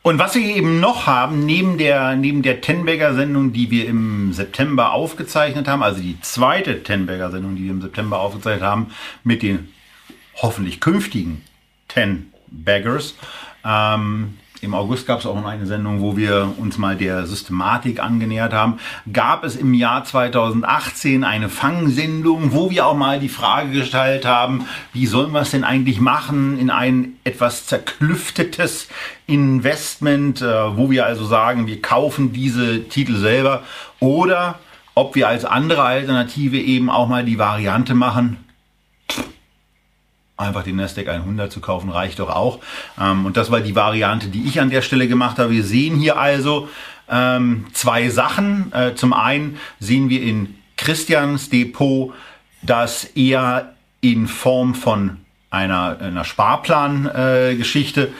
Und was wir eben noch haben, neben der, neben der Tenberger-Sendung, die wir im September aufgezeichnet haben, also die zweite Tenberger-Sendung, die wir im September aufgezeichnet haben, mit den hoffentlich künftigen Ten-Baggers, ähm, im August gab es auch noch eine Sendung, wo wir uns mal der Systematik angenähert haben. Gab es im Jahr 2018 eine Fangsendung, wo wir auch mal die Frage gestellt haben, wie sollen wir es denn eigentlich machen in ein etwas zerklüftetes Investment, äh, wo wir also sagen, wir kaufen diese Titel selber oder ob wir als andere Alternative eben auch mal die Variante machen, einfach den Nasdaq 100 zu kaufen, reicht doch auch. Ähm, und das war die Variante, die ich an der Stelle gemacht habe. Wir sehen hier also ähm, zwei Sachen. Äh, zum einen sehen wir in Christians Depot, dass er in Form von einer, einer Sparplan-Geschichte äh,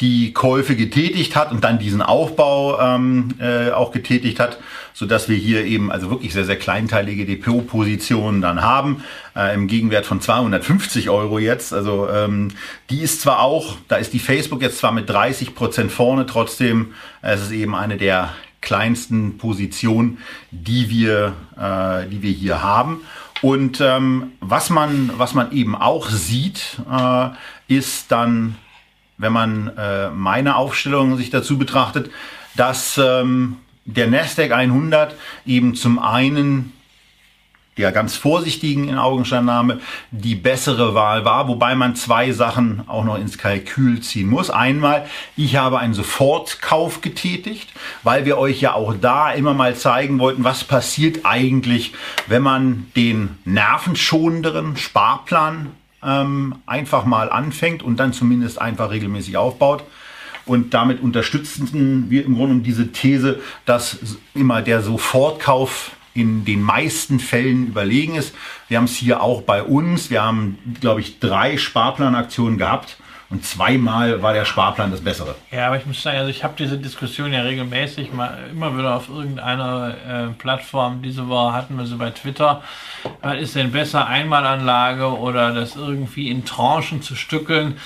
die Käufe getätigt hat und dann diesen Aufbau ähm, äh, auch getätigt hat, so dass wir hier eben also wirklich sehr, sehr kleinteilige Depotpositionen dann haben, äh, im Gegenwert von 250 Euro jetzt. Also ähm, die ist zwar auch, da ist die Facebook jetzt zwar mit 30 Prozent vorne, trotzdem äh, es ist eben eine der kleinsten Positionen, die wir, äh, die wir hier haben. Und ähm, was man, was man eben auch sieht, äh, ist dann wenn man äh, meine Aufstellung sich dazu betrachtet, dass ähm, der Nasdaq 100 eben zum einen der ganz vorsichtigen in Augenscheinnahme die bessere Wahl war, wobei man zwei Sachen auch noch ins Kalkül ziehen muss. Einmal, ich habe einen Sofortkauf getätigt, weil wir euch ja auch da immer mal zeigen wollten, was passiert eigentlich, wenn man den nervenschonenderen Sparplan ähm, einfach mal anfängt und dann zumindest einfach regelmäßig aufbaut. Und damit unterstützen wir im Grunde diese These, dass immer der Sofortkauf in den meisten Fällen überlegen ist. Wir haben es hier auch bei uns. Wir haben, glaube ich, drei Sparplanaktionen gehabt und zweimal war der Sparplan das Bessere. Ja, aber ich muss sagen, also ich habe diese Diskussion ja regelmäßig mal immer wieder auf irgendeiner äh, Plattform. Diese Woche hatten wir sie bei Twitter. Was ist denn besser, Einmalanlage oder das irgendwie in Tranchen zu stückeln?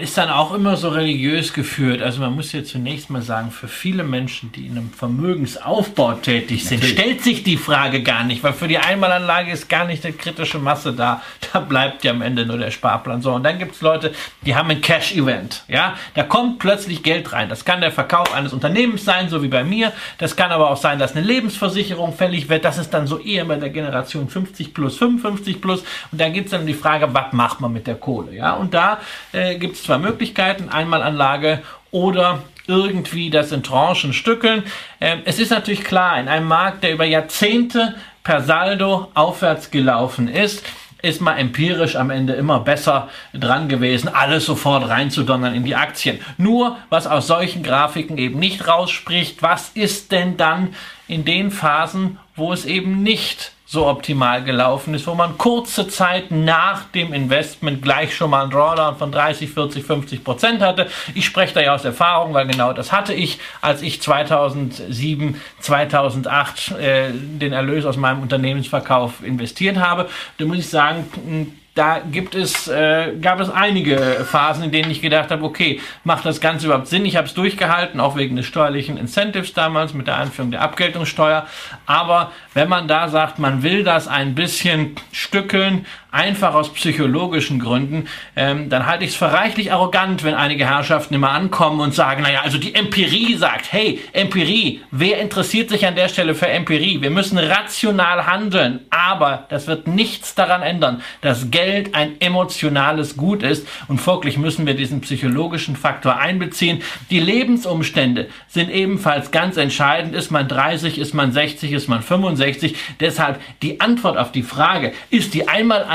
Ist dann auch immer so religiös geführt. Also man muss ja zunächst mal sagen, für viele Menschen, die in einem Vermögensaufbau tätig sind, Natürlich. stellt sich die Frage gar nicht, weil für die Einmalanlage ist gar nicht eine kritische Masse da. [laughs] Da bleibt ja am Ende nur der Sparplan. So, und dann gibt es Leute, die haben ein Cash-Event. Ja, da kommt plötzlich Geld rein. Das kann der Verkauf eines Unternehmens sein, so wie bei mir. Das kann aber auch sein, dass eine Lebensversicherung fällig wird. Das ist dann so eher bei der Generation 50 plus, 55 plus. Und da gibt es dann die Frage, was macht man mit der Kohle? Ja, und da äh, gibt es zwei Möglichkeiten. Einmalanlage oder irgendwie das in Tranchen stückeln. Ähm, es ist natürlich klar, in einem Markt, der über Jahrzehnte per Saldo aufwärts gelaufen ist, ist man empirisch am Ende immer besser dran gewesen, alles sofort reinzudonnern in die Aktien. Nur, was aus solchen Grafiken eben nicht rausspricht, was ist denn dann in den Phasen, wo es eben nicht so optimal gelaufen ist, wo man kurze Zeit nach dem Investment gleich schon mal einen Drawdown von 30, 40, 50 Prozent hatte. Ich spreche da ja aus Erfahrung, weil genau das hatte ich, als ich 2007, 2008 äh, den Erlös aus meinem Unternehmensverkauf investiert habe. Da muss ich sagen, da gibt es, äh, gab es einige Phasen, in denen ich gedacht habe, okay, macht das Ganze überhaupt Sinn? Ich habe es durchgehalten, auch wegen des steuerlichen Incentives damals mit der Einführung der Abgeltungssteuer. Aber wenn man da sagt, man will das ein bisschen stückeln, einfach aus psychologischen Gründen, ähm, dann halte ich es für reichlich arrogant, wenn einige Herrschaften immer ankommen und sagen, naja, also die Empirie sagt, hey, Empirie, wer interessiert sich an der Stelle für Empirie? Wir müssen rational handeln, aber das wird nichts daran ändern, dass Geld ein emotionales Gut ist und folglich müssen wir diesen psychologischen Faktor einbeziehen. Die Lebensumstände sind ebenfalls ganz entscheidend. Ist man 30, ist man 60, ist man 65? 65. Deshalb die Antwort auf die Frage, ist die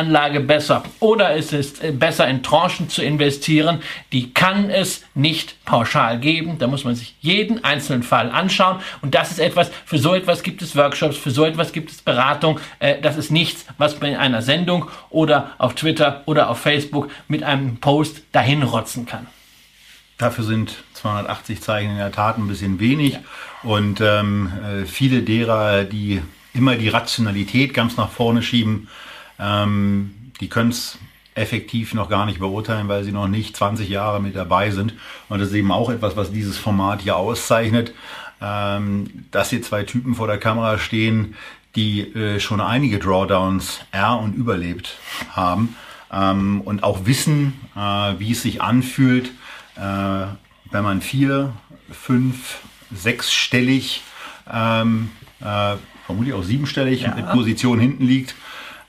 Einmalanlage besser oder ist es äh, besser in Tranchen zu investieren, die kann es nicht pauschal geben. Da muss man sich jeden einzelnen Fall anschauen. Und das ist etwas, für so etwas gibt es Workshops, für so etwas gibt es Beratung. Äh, das ist nichts, was man in einer Sendung oder auf Twitter oder auf Facebook mit einem Post dahin rotzen kann. Dafür sind 280 Zeichen in der Tat ein bisschen wenig. Ja. Und ähm, äh, viele derer, die immer die Rationalität ganz nach vorne schieben, ähm, die können es effektiv noch gar nicht beurteilen, weil sie noch nicht 20 Jahre mit dabei sind. Und das ist eben auch etwas, was dieses Format hier auszeichnet, ähm, dass hier zwei Typen vor der Kamera stehen, die äh, schon einige Drawdowns R und überlebt haben ähm, und auch wissen, äh, wie es sich anfühlt, äh, wenn man vier, fünf, sechsstellig, ähm, äh, vermutlich auch siebenstellig ja. mit Position hinten liegt.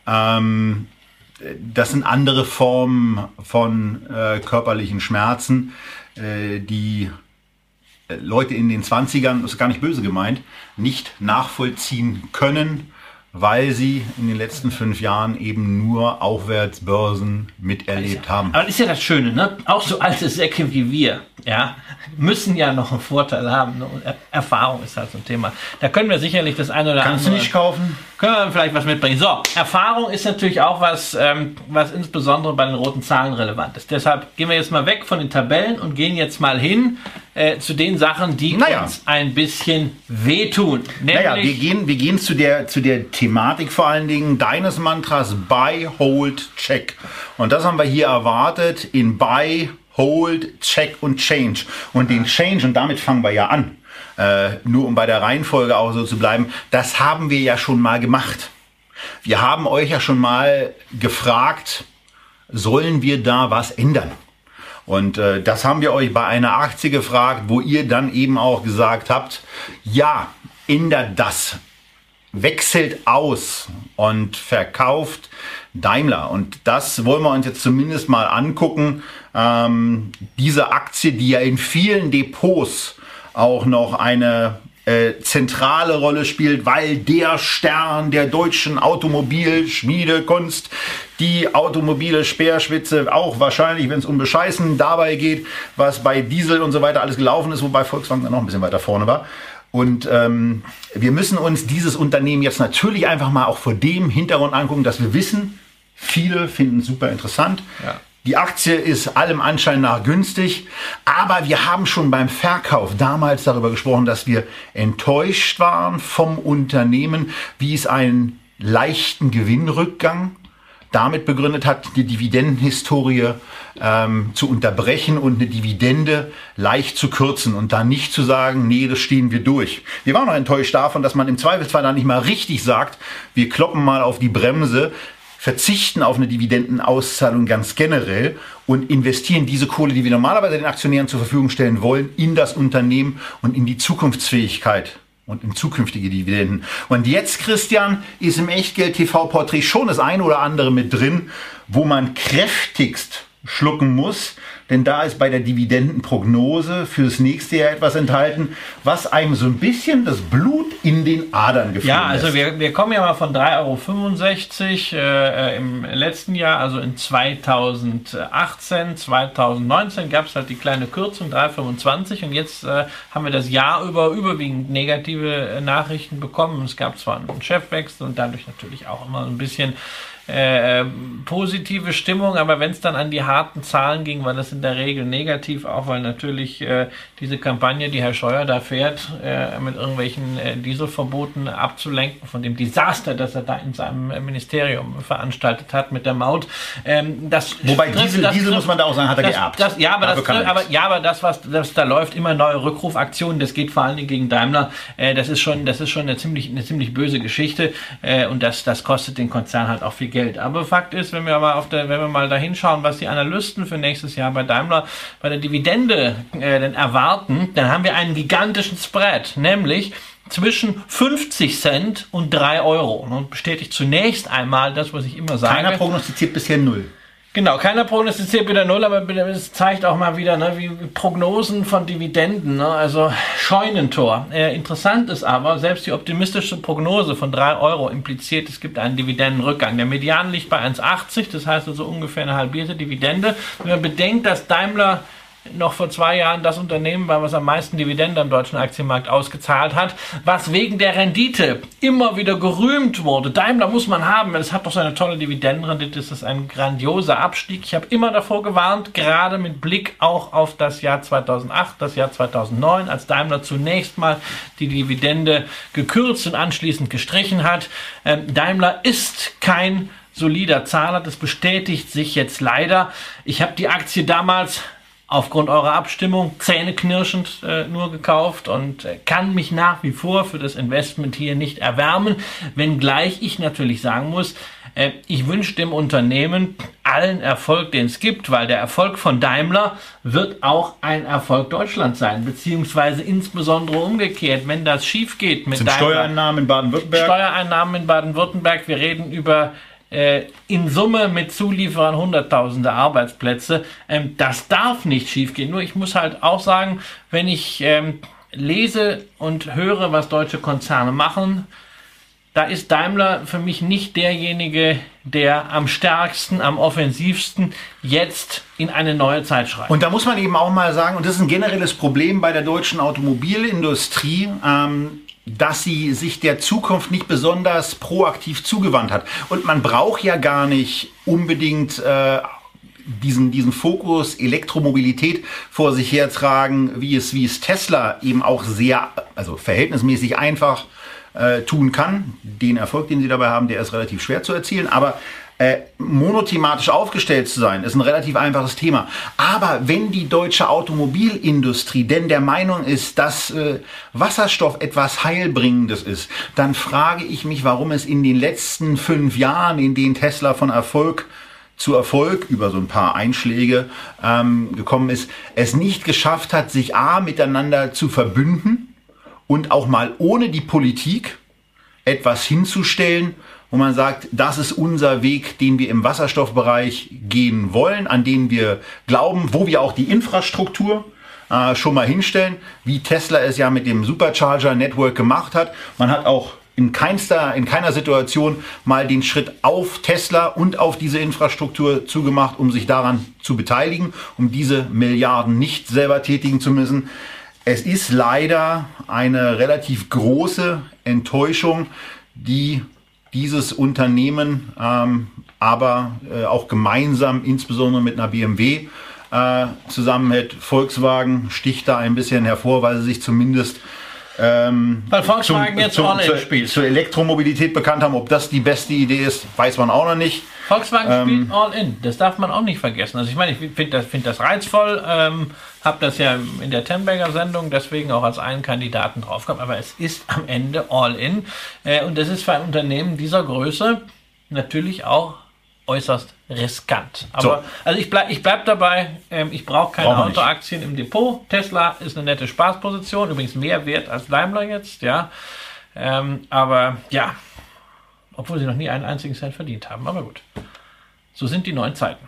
Ähm, das sind andere Formen von äh, körperlichen Schmerzen, äh, die äh, Leute in den 20ern, das ist gar nicht böse gemeint, nicht nachvollziehen können weil sie in den letzten fünf Jahren eben nur Aufwärtsbörsen miterlebt haben. Aber das ist ja das Schöne, ne? Auch so alte Säcke wie wir, ja, müssen ja noch einen Vorteil haben. Ne? Erfahrung ist halt so ein Thema. Da können wir sicherlich das eine oder Kannst andere. Kannst du nicht kaufen? Können wir vielleicht was mitbringen. So, Erfahrung ist natürlich auch was, ähm, was insbesondere bei den roten Zahlen relevant ist. Deshalb gehen wir jetzt mal weg von den Tabellen und gehen jetzt mal hin äh, zu den Sachen, die naja. uns ein bisschen wehtun. naja, wir gehen, wir gehen zu der, zu der Thematik vor allen Dingen deines Mantras Buy, Hold, Check. Und das haben wir hier erwartet in Buy, Hold, Check und Change. Und den Change, und damit fangen wir ja an, äh, nur um bei der Reihenfolge auch so zu bleiben, das haben wir ja schon mal gemacht. Wir haben euch ja schon mal gefragt, sollen wir da was ändern? Und äh, das haben wir euch bei einer Aktie gefragt, wo ihr dann eben auch gesagt habt, ja, ändert das, wechselt aus und verkauft Daimler. Und das wollen wir uns jetzt zumindest mal angucken. Ähm, diese Aktie, die ja in vielen Depots auch noch eine äh, zentrale Rolle spielt, weil der Stern der deutschen Automobilschmiedekunst, die automobile Speerspitze, auch wahrscheinlich, wenn es um Bescheißen dabei geht, was bei Diesel und so weiter alles gelaufen ist, wobei Volkswagen dann noch ein bisschen weiter vorne war. Und ähm, wir müssen uns dieses Unternehmen jetzt natürlich einfach mal auch vor dem Hintergrund angucken, dass wir wissen, viele finden es super interessant. Ja. Die Aktie ist allem Anschein nach günstig, aber wir haben schon beim Verkauf damals darüber gesprochen, dass wir enttäuscht waren vom Unternehmen, wie es einen leichten Gewinnrückgang damit begründet hat, die Dividendenhistorie ähm, zu unterbrechen und eine Dividende leicht zu kürzen und dann nicht zu sagen, nee, das stehen wir durch. Wir waren noch enttäuscht davon, dass man im Zweifelsfall dann nicht mal richtig sagt, wir kloppen mal auf die Bremse, verzichten auf eine Dividendenauszahlung ganz generell und investieren diese Kohle, die wir normalerweise den Aktionären zur Verfügung stellen wollen, in das Unternehmen und in die Zukunftsfähigkeit und in zukünftige Dividenden. Und jetzt, Christian, ist im Echtgeld-TV-Porträt schon das ein oder andere mit drin, wo man kräftigst schlucken muss, denn da ist bei der Dividendenprognose fürs nächste Jahr etwas enthalten, was einem so ein bisschen das Blut in den Adern gefallen Ja, also wir, wir kommen ja mal von 3,65 Euro äh, im letzten Jahr, also in 2018, 2019 gab es halt die kleine Kürzung 3,25 und jetzt äh, haben wir das Jahr über überwiegend negative äh, Nachrichten bekommen. Es gab zwar einen Chefwechsel und dadurch natürlich auch immer ein bisschen äh, positive Stimmung, aber wenn es dann an die harten Zahlen ging, war das in der Regel negativ, auch weil natürlich äh, diese Kampagne, die Herr Scheuer da fährt, äh, mit irgendwelchen äh, Dieselverboten abzulenken von dem Desaster, das er da in seinem Ministerium veranstaltet hat mit der Maut. Ähm, das Wobei trifft, Diesel, das Diesel trifft, muss man da auch sagen, hat er das, geerbt. Das, ja, aber das, aber, ja, aber das, was das da läuft, immer neue Rückrufaktionen, das geht vor allen Dingen gegen Daimler. Äh, das ist schon, das ist schon eine ziemlich, eine ziemlich böse Geschichte äh, und das, das kostet den Konzern halt auch viel Geld. Geld. Aber Fakt ist, wenn wir mal auf der, wenn wir mal da hinschauen, was die Analysten für nächstes Jahr bei Daimler bei der Dividende äh, denn erwarten, dann haben wir einen gigantischen Spread, nämlich zwischen 50 Cent und 3 Euro. Und bestätigt zunächst einmal das, was ich immer sage. Keiner prognostiziert bisher null. Genau, keiner prognostiziert wieder null, aber es zeigt auch mal wieder, ne, wie Prognosen von Dividenden, ne, also Scheunentor. Äh, interessant ist aber, selbst die optimistische Prognose von 3 Euro impliziert, es gibt einen Dividendenrückgang. Der Median liegt bei 1,80, das heißt also ungefähr eine halbierte Dividende. Wenn man bedenkt, dass Daimler noch vor zwei Jahren das Unternehmen war, was am meisten Dividende am deutschen Aktienmarkt ausgezahlt hat, was wegen der Rendite immer wieder gerühmt wurde. Daimler muss man haben, weil es hat doch so eine tolle Dividendenrendite, es ist ein grandioser Abstieg. Ich habe immer davor gewarnt, gerade mit Blick auch auf das Jahr 2008, das Jahr 2009, als Daimler zunächst mal die Dividende gekürzt und anschließend gestrichen hat. Ähm, Daimler ist kein solider Zahler, das bestätigt sich jetzt leider. Ich habe die Aktie damals aufgrund eurer Abstimmung zähneknirschend äh, nur gekauft und äh, kann mich nach wie vor für das Investment hier nicht erwärmen, wenngleich ich natürlich sagen muss, äh, ich wünsche dem Unternehmen allen Erfolg, den es gibt, weil der Erfolg von Daimler wird auch ein Erfolg Deutschland sein, beziehungsweise insbesondere umgekehrt, wenn das schief geht mit Sind Daimler. Steuereinnahmen in Baden-Württemberg? Steuereinnahmen in Baden-Württemberg, wir reden über in Summe mit Zulieferern hunderttausende Arbeitsplätze. Ähm, das darf nicht schiefgehen. Nur ich muss halt auch sagen, wenn ich ähm, lese und höre, was deutsche Konzerne machen, da ist Daimler für mich nicht derjenige, der am stärksten, am offensivsten jetzt in eine neue Zeit schreibt. Und da muss man eben auch mal sagen, und das ist ein generelles Problem bei der deutschen Automobilindustrie, ähm, dass sie sich der Zukunft nicht besonders proaktiv zugewandt hat. Und man braucht ja gar nicht unbedingt äh, diesen, diesen Fokus Elektromobilität vor sich hertragen, wie es, wie es Tesla eben auch sehr, also verhältnismäßig einfach äh, tun kann. Den Erfolg, den sie dabei haben, der ist relativ schwer zu erzielen. Aber äh, monothematisch aufgestellt zu sein, ist ein relativ einfaches Thema. Aber wenn die deutsche Automobilindustrie denn der Meinung ist, dass äh, Wasserstoff etwas Heilbringendes ist, dann frage ich mich, warum es in den letzten fünf Jahren, in denen Tesla von Erfolg zu Erfolg über so ein paar Einschläge ähm, gekommen ist, es nicht geschafft hat, sich A miteinander zu verbünden und auch mal ohne die Politik etwas hinzustellen, wo man sagt, das ist unser Weg, den wir im Wasserstoffbereich gehen wollen, an den wir glauben, wo wir auch die Infrastruktur äh, schon mal hinstellen, wie Tesla es ja mit dem Supercharger Network gemacht hat. Man hat auch in keinster, in keiner Situation mal den Schritt auf Tesla und auf diese Infrastruktur zugemacht, um sich daran zu beteiligen, um diese Milliarden nicht selber tätigen zu müssen. Es ist leider eine relativ große Enttäuschung, die dieses Unternehmen ähm, aber äh, auch gemeinsam, insbesondere mit einer BMW, äh, zusammenhält. Volkswagen sticht da ein bisschen hervor, weil sie sich zumindest ähm, Weil Volkswagen zum, jetzt zum, spielt. Zur Elektromobilität bekannt haben. Ob das die beste Idee ist, weiß man auch noch nicht. Volkswagen ähm, spielt all in. Das darf man auch nicht vergessen. Also ich meine, ich finde das, find das reizvoll. Ähm, habe das ja in der Temberger Sendung deswegen auch als einen Kandidaten draufgehabt. Aber es ist am Ende all in. Äh, und das ist für ein Unternehmen dieser Größe natürlich auch äußerst riskant. Aber so. also ich bleibe ich bleib dabei, ähm, ich brauche keine Brauch Autoaktien im Depot. Tesla ist eine nette Spaßposition, übrigens mehr wert als Daimler jetzt, ja. Ähm, aber ja, obwohl sie noch nie einen einzigen Cent verdient haben. Aber gut. So sind die neuen Zeiten.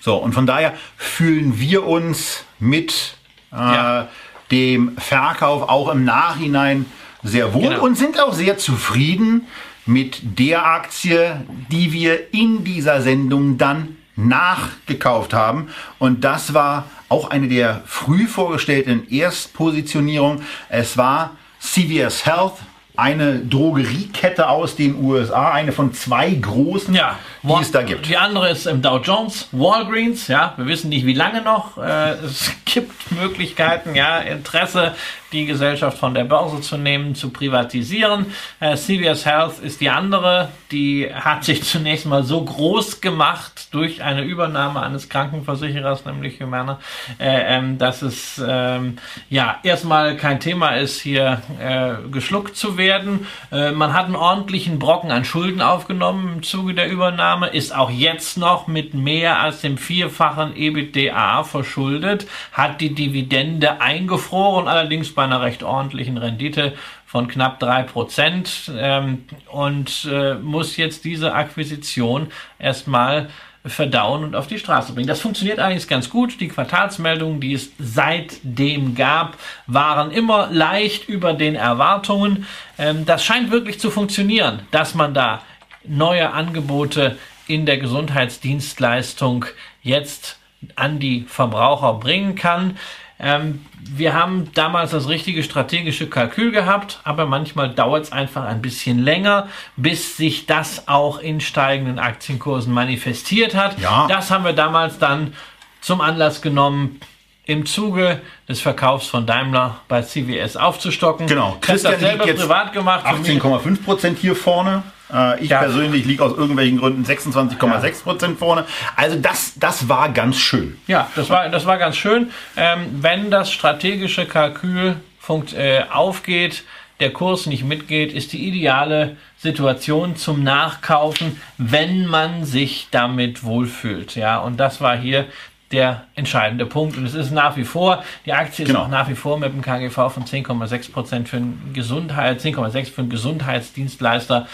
So, und von daher fühlen wir uns mit äh, Ja. dem Verkauf auch im Nachhinein sehr wohl Genau. und sind auch sehr zufrieden mit der Aktie, die wir in dieser Sendung dann nachgekauft haben. Und das war auch eine der früh vorgestellten Erstpositionierungen. Es war CVS Health, eine Drogeriekette aus den USA, eine von zwei großen, Ja, die es da gibt. Die andere ist im Dow Jones, Walgreens, ja, wir wissen nicht wie lange noch. Äh, [laughs] es gibt Möglichkeiten, ja, Interesse, die Gesellschaft von der Börse zu nehmen, zu privatisieren. Äh, CVS Health ist die andere, die hat sich [laughs] zunächst mal so groß gemacht durch eine Übernahme eines Krankenversicherers, nämlich Humana, äh, ähm, dass es ähm, ja erstmal kein Thema ist, hier äh, geschluckt zu werden. Äh, man hat einen ordentlichen Brocken an Schulden aufgenommen im Zuge der Übernahme, ist auch jetzt noch mit mehr als dem vierfachen EBITDA verschuldet, hat die Dividende eingefroren, allerdings bei einer recht ordentlichen Rendite von knapp 3% ähm, und äh, muss jetzt diese Akquisition erstmal verdauen und auf die Straße bringen. Das funktioniert eigentlich ganz gut. Die Quartalsmeldungen, die es seitdem gab, waren immer leicht über den Erwartungen. Ähm, das scheint wirklich zu funktionieren, dass man da neue Angebote in der Gesundheitsdienstleistung jetzt an die Verbraucher bringen kann. Ähm, wir haben damals das richtige strategische Kalkül gehabt, aber manchmal dauert es einfach ein bisschen länger, bis sich das auch in steigenden Aktienkursen manifestiert hat. Ja. Das haben wir damals dann zum Anlass genommen, im Zuge des Verkaufs von Daimler bei CWS aufzustocken. Genau. Habe das selber privat gemacht. Für mich- 18,5 Prozent hier vorne. Äh, ich Ja. persönlich liege aus irgendwelchen Gründen 26,6 Prozent vorne. Also das, das war ganz schön. Ja, das war, das war ganz schön. Ähm, wenn das strategische Kalkül funkt, äh, aufgeht, der Kurs nicht mitgeht, ist die ideale Situation zum Nachkaufen, wenn man sich damit wohlfühlt. Ja, und das war hier der entscheidende Punkt. Und es ist nach wie vor, die Aktie ist Genau. auch nach wie vor mit dem KGV von 10,6 Prozent für einen Gesundheit, 10,6 für einen Gesundheitsdienstleister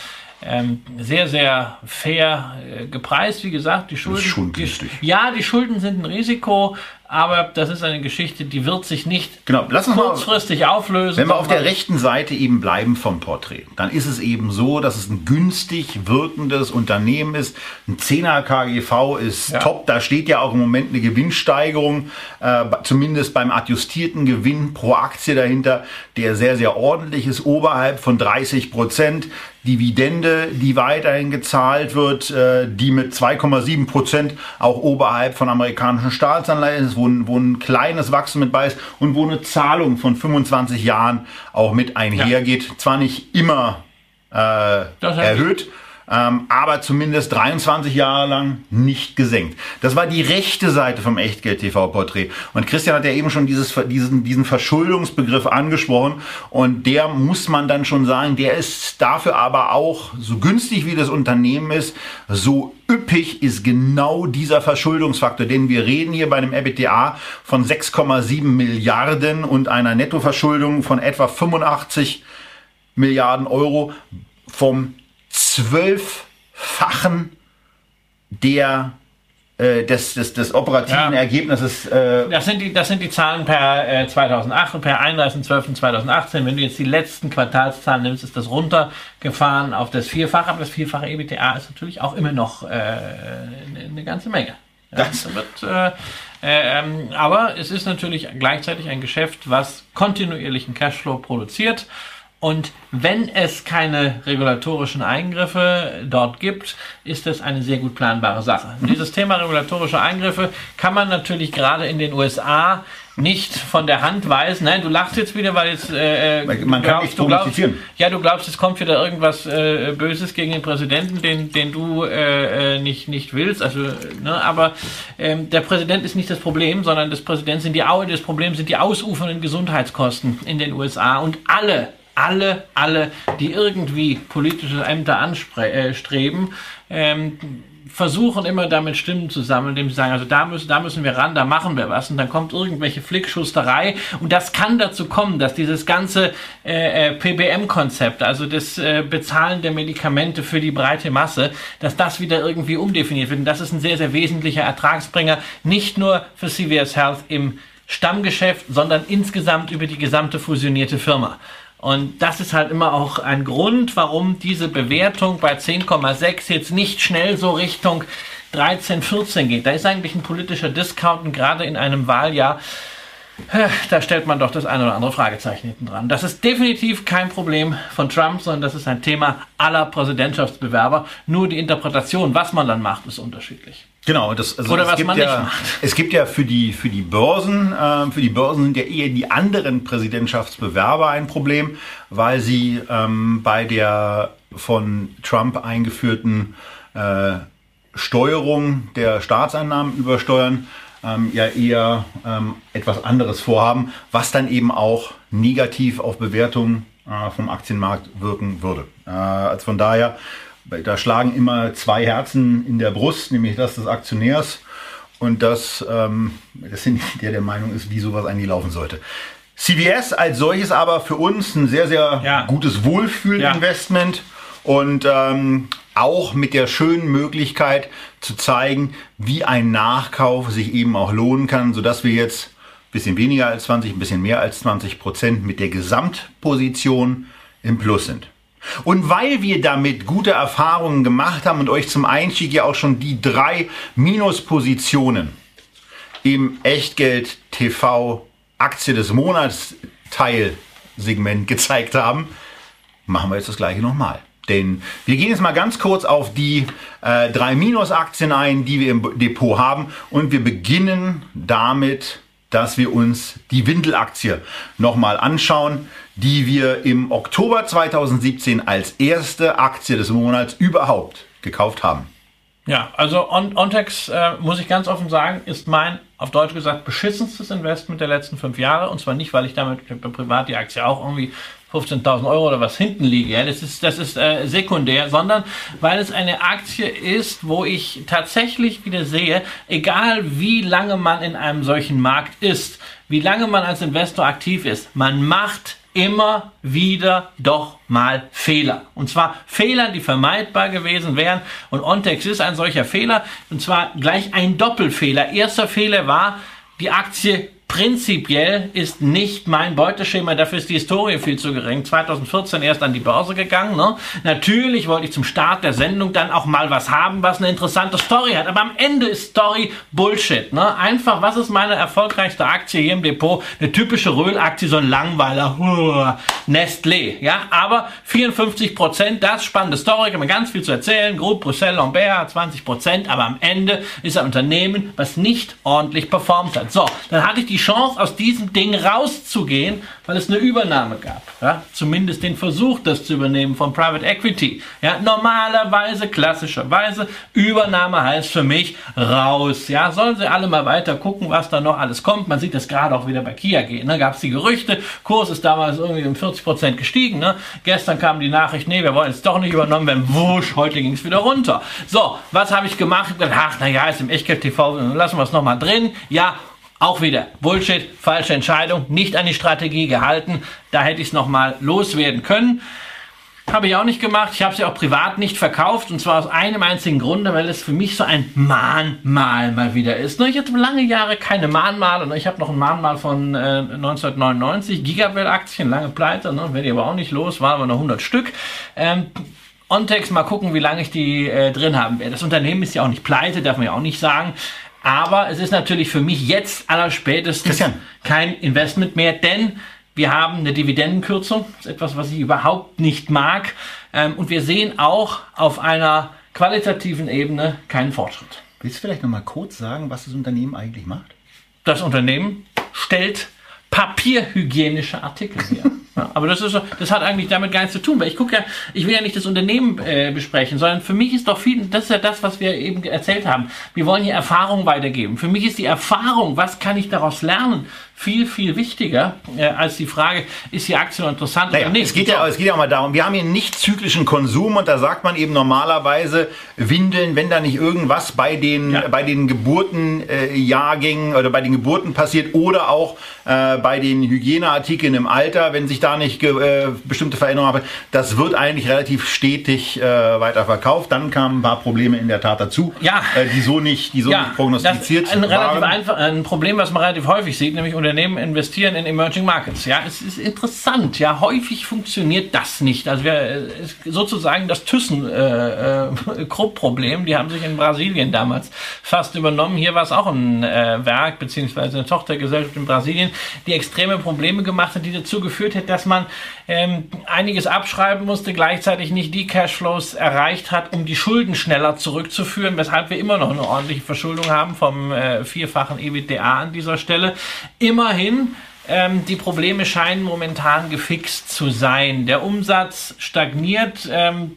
ähm, sehr, sehr fair äh, gepreist. Wie gesagt, die Schulden, schon die, ja, die Schulden sind ein Risiko, aber das ist eine Geschichte, die wird sich nicht Genau, uns mal, kurzfristig auflösen. wenn wir auf der rechten Seite eben bleiben vom Porträt, dann ist es eben so, dass es ein günstig wirkendes Unternehmen ist. Ein 10er KGV ist Ja. top. Da steht ja auch im Moment eine Gewinnsteigerung, äh, zumindest beim adjustierten Gewinn pro Aktie dahinter, der sehr, sehr ordentlich ist, oberhalb von 30 Prozent. Dividende, die weiterhin gezahlt wird, äh, die mit 2,7 Prozent auch oberhalb von amerikanischen Staatsanleihen ist, wo, ein- wo ein kleines Wachstum mit bei ist und wo eine Zahlung von 25 Jahren auch mit einhergeht. Zwar nicht immer äh, erhöht, ähm, aber zumindest 23 Jahre lang nicht gesenkt. Das war die rechte Seite vom Echtgeld-TV-Porträt. Und Christian hat ja eben schon dieses, diesen, diesen Verschuldungsbegriff angesprochen. Und der muss man dann schon sagen, der ist dafür aber auch, so günstig wie das Unternehmen ist, so üppig ist genau dieser Verschuldungsfaktor. Denn wir reden hier bei einem EBITDA von 6,7 Milliarden und einer Nettoverschuldung von etwa 85 Milliarden Euro vom zwölffachen der äh, des, des, des operativen Ja. Ergebnisses. Äh, Das sind, die, das sind die Zahlen per äh, 2008 und per 31.12.2018. Wenn du jetzt die letzten Quartalszahlen nimmst, ist das runtergefahren auf das Vierfache. Aber das vierfache EBTA ist natürlich auch immer noch äh, eine, eine ganze Menge. Ja, Das- da wird, äh, äh, ähm, aber es ist natürlich gleichzeitig ein Geschäft, was kontinuierlichen Cashflow produziert. Und wenn es keine regulatorischen Eingriffe dort gibt, ist das eine sehr gut planbare Sache. Und dieses Thema regulatorische Eingriffe kann man natürlich gerade in den USA nicht von der Hand weisen. Nein, du lachst jetzt wieder, weil jetzt äh, äh, Man kann glaubst- nicht du glaubst, ja, du glaubst, es kommt wieder irgendwas äh, Böses gegen den Präsidenten, den, den du äh, äh, nicht, nicht willst. Also, ne, aber ähm, der Präsident ist nicht das Problem, sondern das Präsident sind die das Problem sind die ausufernden Gesundheitskosten in den USA und alle alle, alle, die irgendwie politische Ämter anstreben, ähm, versuchen immer damit Stimmen zu sammeln, indem sie sagen, also da müssen, da müssen wir ran, da machen wir was. Und dann kommt irgendwelche Flickschusterei. Und das kann dazu kommen, dass dieses ganze äh, äh PBM-Konzept, also das äh, Bezahlen der Medikamente für die breite Masse, dass das wieder irgendwie umdefiniert wird. Und das ist ein sehr, sehr wesentlicher Ertragsbringer, nicht nur für CVS Health im Stammgeschäft, sondern insgesamt über die gesamte fusionierte Firma. Und das ist halt immer auch ein Grund, warum diese Bewertung bei 10,6 jetzt nicht schnell so Richtung 13, 14 geht. Da ist eigentlich ein politischer Discount und gerade in einem Wahljahr, da stellt man doch das eine oder andere Fragezeichen hinten dran. Das ist definitiv kein Problem von Trump, sondern das ist ein Thema aller Präsidentschaftsbewerber. Nur die Interpretation, was man dann macht, ist unterschiedlich. Genau, das, also Oder was man ja, nicht macht. [laughs] Es gibt ja für die, für die Börsen, äh, für die Börsen sind ja eher die anderen Präsidentschaftsbewerber ein Problem, weil sie ähm, bei der von Trump eingeführten äh, Steuerung der Staatseinnahmen übersteuern, ähm, ja eher ähm, etwas anderes vorhaben, was dann eben auch negativ auf Bewertungen äh, vom Aktienmarkt wirken würde. Äh, also von daher da schlagen immer zwei Herzen in der Brust, nämlich das des Aktionärs und das, ähm, das sind der der Meinung ist, wie sowas eigentlich laufen sollte. CVS als solches aber für uns ein sehr, sehr ja. gutes Wohlfühlinvestment ja. und ähm, auch mit der schönen Möglichkeit zu zeigen, wie ein Nachkauf sich eben auch lohnen kann, sodass wir jetzt ein bisschen weniger als 20, ein bisschen mehr als 20 Prozent mit der Gesamtposition im Plus sind. Und weil wir damit gute Erfahrungen gemacht haben und euch zum Einstieg ja auch schon die drei Minuspositionen im Echtgeld TV Aktie des Monats Teilsegment gezeigt haben, machen wir jetzt das gleiche nochmal. Denn wir gehen jetzt mal ganz kurz auf die äh, drei Minusaktien ein, die wir im Depot haben. Und wir beginnen damit, dass wir uns die Windelaktie nochmal anschauen die wir im Oktober 2017 als erste Aktie des Monats überhaupt gekauft haben. Ja, also On Ontex, äh, muss ich ganz offen sagen, ist mein, auf Deutsch gesagt, beschissenstes Investment der letzten fünf Jahre. Und zwar nicht, weil ich damit privat die Aktie auch irgendwie 15.000 Euro oder was hinten liege. Ja, das ist, das ist äh, sekundär, sondern weil es eine Aktie ist, wo ich tatsächlich wieder sehe, egal wie lange man in einem solchen Markt ist, wie lange man als Investor aktiv ist, man macht immer wieder doch mal Fehler. Und zwar Fehler, die vermeidbar gewesen wären. Und Ontex ist ein solcher Fehler. Und zwar gleich ein Doppelfehler. Erster Fehler war, die Aktie Prinzipiell ist nicht mein Beuteschema, dafür ist die Historie viel zu gering. 2014 erst an die Börse gegangen. Ne? Natürlich wollte ich zum Start der Sendung dann auch mal was haben, was eine interessante Story hat. Aber am Ende ist Story Bullshit. Ne? Einfach, was ist meine erfolgreichste Aktie hier im Depot? Eine typische Röhlaktie, so ein Langweiler. Nestlé. Ja, aber 54 Prozent, das spannende Story, kann man ganz viel zu erzählen. Groupe Bruxelles Lambert 20 Prozent, aber am Ende ist ein Unternehmen, was nicht ordentlich performt hat. So, dann hatte ich die Chance, aus diesem Ding rauszugehen, weil es eine Übernahme gab. Ja? Zumindest den Versuch, das zu übernehmen von Private Equity. Ja? Normalerweise, klassischerweise, Übernahme heißt für mich raus. Ja? Sollen sie alle mal weiter gucken, was da noch alles kommt. Man sieht das gerade auch wieder bei Kia gehen. Ne? Gab es die Gerüchte, Kurs ist damals irgendwie um 40 Prozent gestiegen. Ne? Gestern kam die Nachricht, nee, wir wollen es doch nicht übernommen werden. Wusch, heute ging es wieder runter. So, was habe ich gemacht? Ach, naja, ist im Echtgeld TV, lassen wir es nochmal drin. Ja, auch wieder Bullshit, falsche Entscheidung, nicht an die Strategie gehalten. Da hätte ich es nochmal loswerden können. Habe ich auch nicht gemacht. Ich habe sie auch privat nicht verkauft. Und zwar aus einem einzigen Grunde, weil es für mich so ein Mahnmal mal wieder ist. Ich hatte lange Jahre keine Mahnmale. Ich habe noch ein Mahnmal von 1999. Gigabell-Aktien, lange pleite. Ne? Werde ich aber auch nicht los. War aber noch 100 Stück. Ähm, Ontex, mal gucken, wie lange ich die äh, drin haben werde. Das Unternehmen ist ja auch nicht pleite, darf man ja auch nicht sagen. Aber es ist natürlich für mich jetzt allerspätestens Christian. kein Investment mehr, denn wir haben eine Dividendenkürzung. Das ist etwas, was ich überhaupt nicht mag. Ähm, und wir sehen auch auf einer qualitativen Ebene keinen Fortschritt. Willst du vielleicht noch mal kurz sagen, was das Unternehmen eigentlich macht? Das Unternehmen stellt papierhygienische Artikel her. [laughs] Ja, aber das, ist, das hat eigentlich damit gar nichts zu tun, weil ich gucke ja, ich will ja nicht das Unternehmen äh, besprechen, sondern für mich ist doch viel, das ist ja das, was wir eben erzählt haben. Wir wollen hier Erfahrung weitergeben. Für mich ist die Erfahrung, was kann ich daraus lernen, viel, viel wichtiger äh, als die Frage, ist die Aktie noch interessant naja, oder nicht. Es geht, ja, es geht ja auch mal darum, wir haben hier nicht zyklischen Konsum und da sagt man eben normalerweise Windeln, wenn da nicht irgendwas bei den, ja. bei den Geburtenjahrgängen äh, oder bei den Geburten passiert oder auch äh, bei den Hygieneartikeln im Alter, wenn sich da nicht äh, bestimmte Veränderungen haben, das wird eigentlich relativ stetig äh, weiterverkauft. Dann kamen ein paar Probleme in der Tat dazu, ja. Äh, die so nicht, die so ja, nicht prognostiziert das ein relativ einfach, ein Problem, was man relativ häufig sieht, nämlich unter Unternehmen investieren in Emerging Markets. Ja, es ist interessant. Ja, häufig funktioniert das nicht. Also wir, sozusagen das Thyssen-Krupp-Problem, äh, [laughs] die haben sich in Brasilien damals fast übernommen. Hier war es auch ein äh, Werk beziehungsweise eine Tochtergesellschaft in Brasilien, die extreme Probleme gemacht hat, die dazu geführt hat, dass man ähm, einiges abschreiben musste, gleichzeitig nicht die Cashflows erreicht hat, um die Schulden schneller zurückzuführen, weshalb wir immer noch eine ordentliche Verschuldung haben vom äh, vierfachen EBITDA an dieser Stelle. Immer immerhin, ähm, die Probleme scheinen momentan gefixt zu sein. Der Umsatz stagniert. Ähm,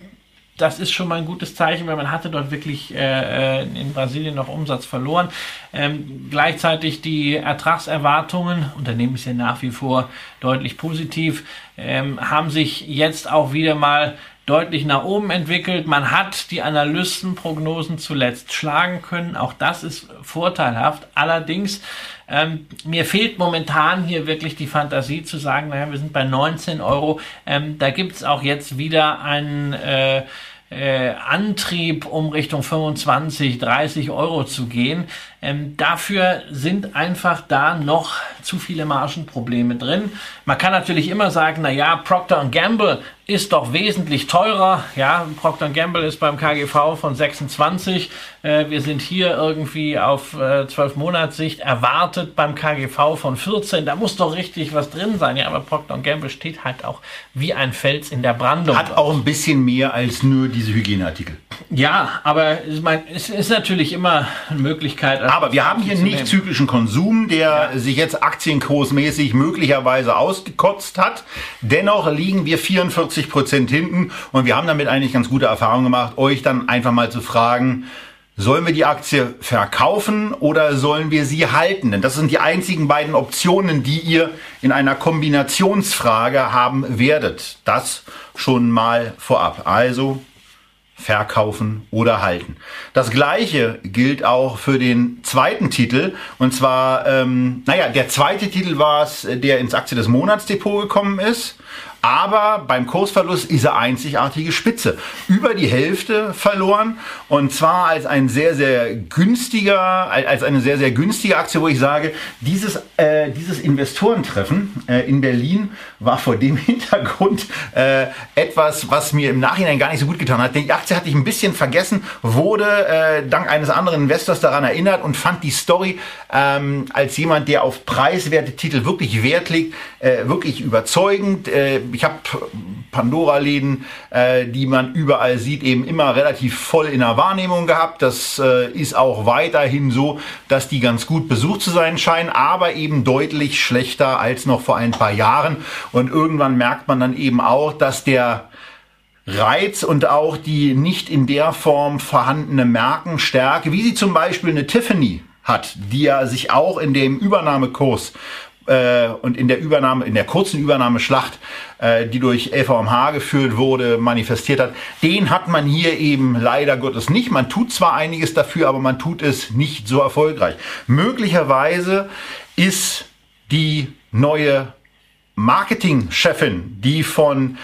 das ist schon mal ein gutes Zeichen, weil man hatte dort wirklich äh, äh, in Brasilien noch Umsatz verloren. Ähm, gleichzeitig die Ertragserwartungen, Unternehmen ist ja nach wie vor deutlich positiv, ähm, haben sich jetzt auch wieder mal deutlich nach oben entwickelt. Man hat die Analystenprognosen zuletzt schlagen können. Auch das ist vorteilhaft. Allerdings ähm, mir fehlt momentan hier wirklich die Fantasie zu sagen, naja, wir sind bei 19 Euro. Ähm, da gibt's auch jetzt wieder einen äh, äh, Antrieb, um Richtung 25, 30 Euro zu gehen. Ähm, dafür sind einfach da noch zu viele Margenprobleme drin. Man kann natürlich immer sagen, na ja, Procter Gamble ist doch wesentlich teurer. Ja, Procter Gamble ist beim KGV von 26. Äh, wir sind hier irgendwie auf äh, 12 Monatssicht erwartet beim KGV von 14. Da muss doch richtig was drin sein. Ja, aber Procter Gamble steht halt auch wie ein Fels in der Brandung. Hat auch ein bisschen mehr als nur diese Hygieneartikel. Ja, aber ich meine, es ist natürlich immer eine Möglichkeit. Aber wir haben hier nicht zyklischen Konsum, der ja. sich jetzt aktienkursmäßig möglicherweise ausgekotzt hat. Dennoch liegen wir 44 40 Prozent hinten. Und wir haben damit eigentlich ganz gute Erfahrungen gemacht, euch dann einfach mal zu fragen, Sollen wir die Aktie verkaufen oder sollen wir sie halten? Denn das sind die einzigen beiden Optionen, die ihr in einer Kombinationsfrage haben werdet. Das schon mal vorab. Also verkaufen oder halten. Das gleiche gilt auch für den zweiten Titel. Und zwar, ähm, naja, der zweite Titel war es, der ins Aktie des Monatsdepot gekommen ist. Aber beim Kursverlust ist er einzigartige Spitze. Über die Hälfte verloren. Und zwar als ein sehr, sehr günstiger, als eine sehr, sehr günstige Aktie, wo ich sage, dieses, äh, dieses Investorentreffen äh, in Berlin war vor dem [laughs] Hintergrund äh, etwas, was mir im Nachhinein gar nicht so gut getan hat. Die Aktie hatte ich ein bisschen vergessen, wurde äh, dank eines anderen Investors daran erinnert und fand die Story ähm, als jemand, der auf preiswerte Titel wirklich Wert legt, äh, wirklich überzeugend. Äh, ich habe Pandora-Läden, äh, die man überall sieht, eben immer relativ voll in der Wahrnehmung gehabt. Das äh, ist auch weiterhin so, dass die ganz gut besucht zu sein scheinen, aber eben deutlich schlechter als noch vor ein paar Jahren. Und irgendwann merkt man dann eben auch, dass der Reiz und auch die nicht in der Form vorhandene Markenstärke, wie sie zum Beispiel eine Tiffany hat, die ja sich auch in dem Übernahmekurs äh, und in der Übernahme, in der kurzen Übernahmeschlacht, äh, die durch LVMH geführt wurde, manifestiert hat, den hat man hier eben leider Gottes nicht. Man tut zwar einiges dafür, aber man tut es nicht so erfolgreich. Möglicherweise ist die neue Marketingchefin, die von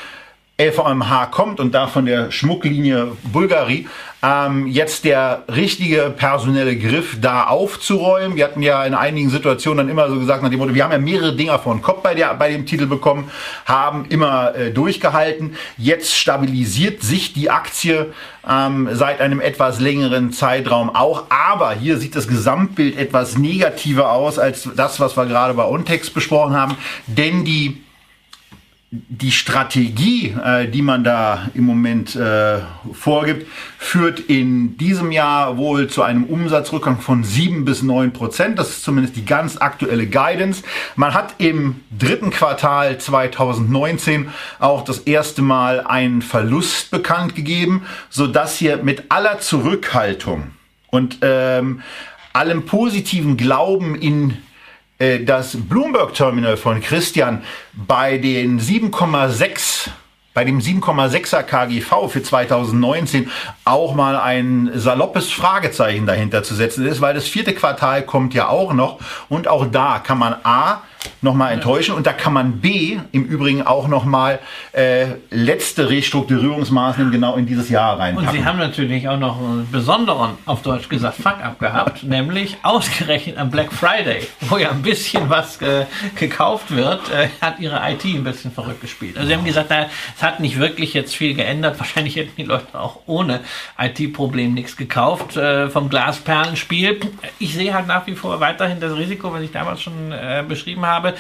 LVMH kommt und da von der Schmucklinie Bulgari ähm, jetzt der richtige personelle Griff da aufzuräumen. Wir hatten ja in einigen Situationen dann immer so gesagt nach dem Motto, wir haben ja mehrere Dinger vor den Kopf bei, der, bei dem Titel bekommen, haben immer äh, durchgehalten. Jetzt stabilisiert sich die Aktie ähm, seit einem etwas längeren Zeitraum auch. Aber hier sieht das Gesamtbild etwas negativer aus als das, was wir gerade bei Ontex besprochen haben. Denn die die Strategie, äh, die man da im Moment äh, vorgibt, führt in diesem Jahr wohl zu einem Umsatzrückgang von sieben bis neun Prozent. Das ist zumindest die ganz aktuelle Guidance. Man hat im dritten Quartal 2019 auch das erste Mal einen Verlust bekannt gegeben, so dass hier mit aller Zurückhaltung und ähm, allem positiven Glauben in äh, das Bloomberg Terminal von Christian bei den 7,6 bei dem 7,6er KGV für 2019 auch mal ein saloppes Fragezeichen dahinter zu setzen ist, weil das vierte Quartal kommt ja auch noch. Und auch da kann man A nochmal enttäuschen. Und da kann man B im Übrigen auch nochmal äh, letzte Restrukturierungsmaßnahmen genau in dieses Jahr reinpacken. Und Sie haben natürlich auch noch einen besonderen, auf Deutsch gesagt, Fuck-up gehabt, [laughs] nämlich ausgerechnet am Black Friday, wo ja ein bisschen was äh, gekauft wird, äh, hat Ihre IT ein bisschen verrückt gespielt. Also Sie haben gesagt, es hat nicht wirklich jetzt viel geändert. Wahrscheinlich hätten die Leute auch ohne IT-Problem nichts gekauft äh, vom Glasperlenspiel. Ich sehe halt nach wie vor weiterhin das Risiko, was ich damals schon äh, beschrieben habe, habe,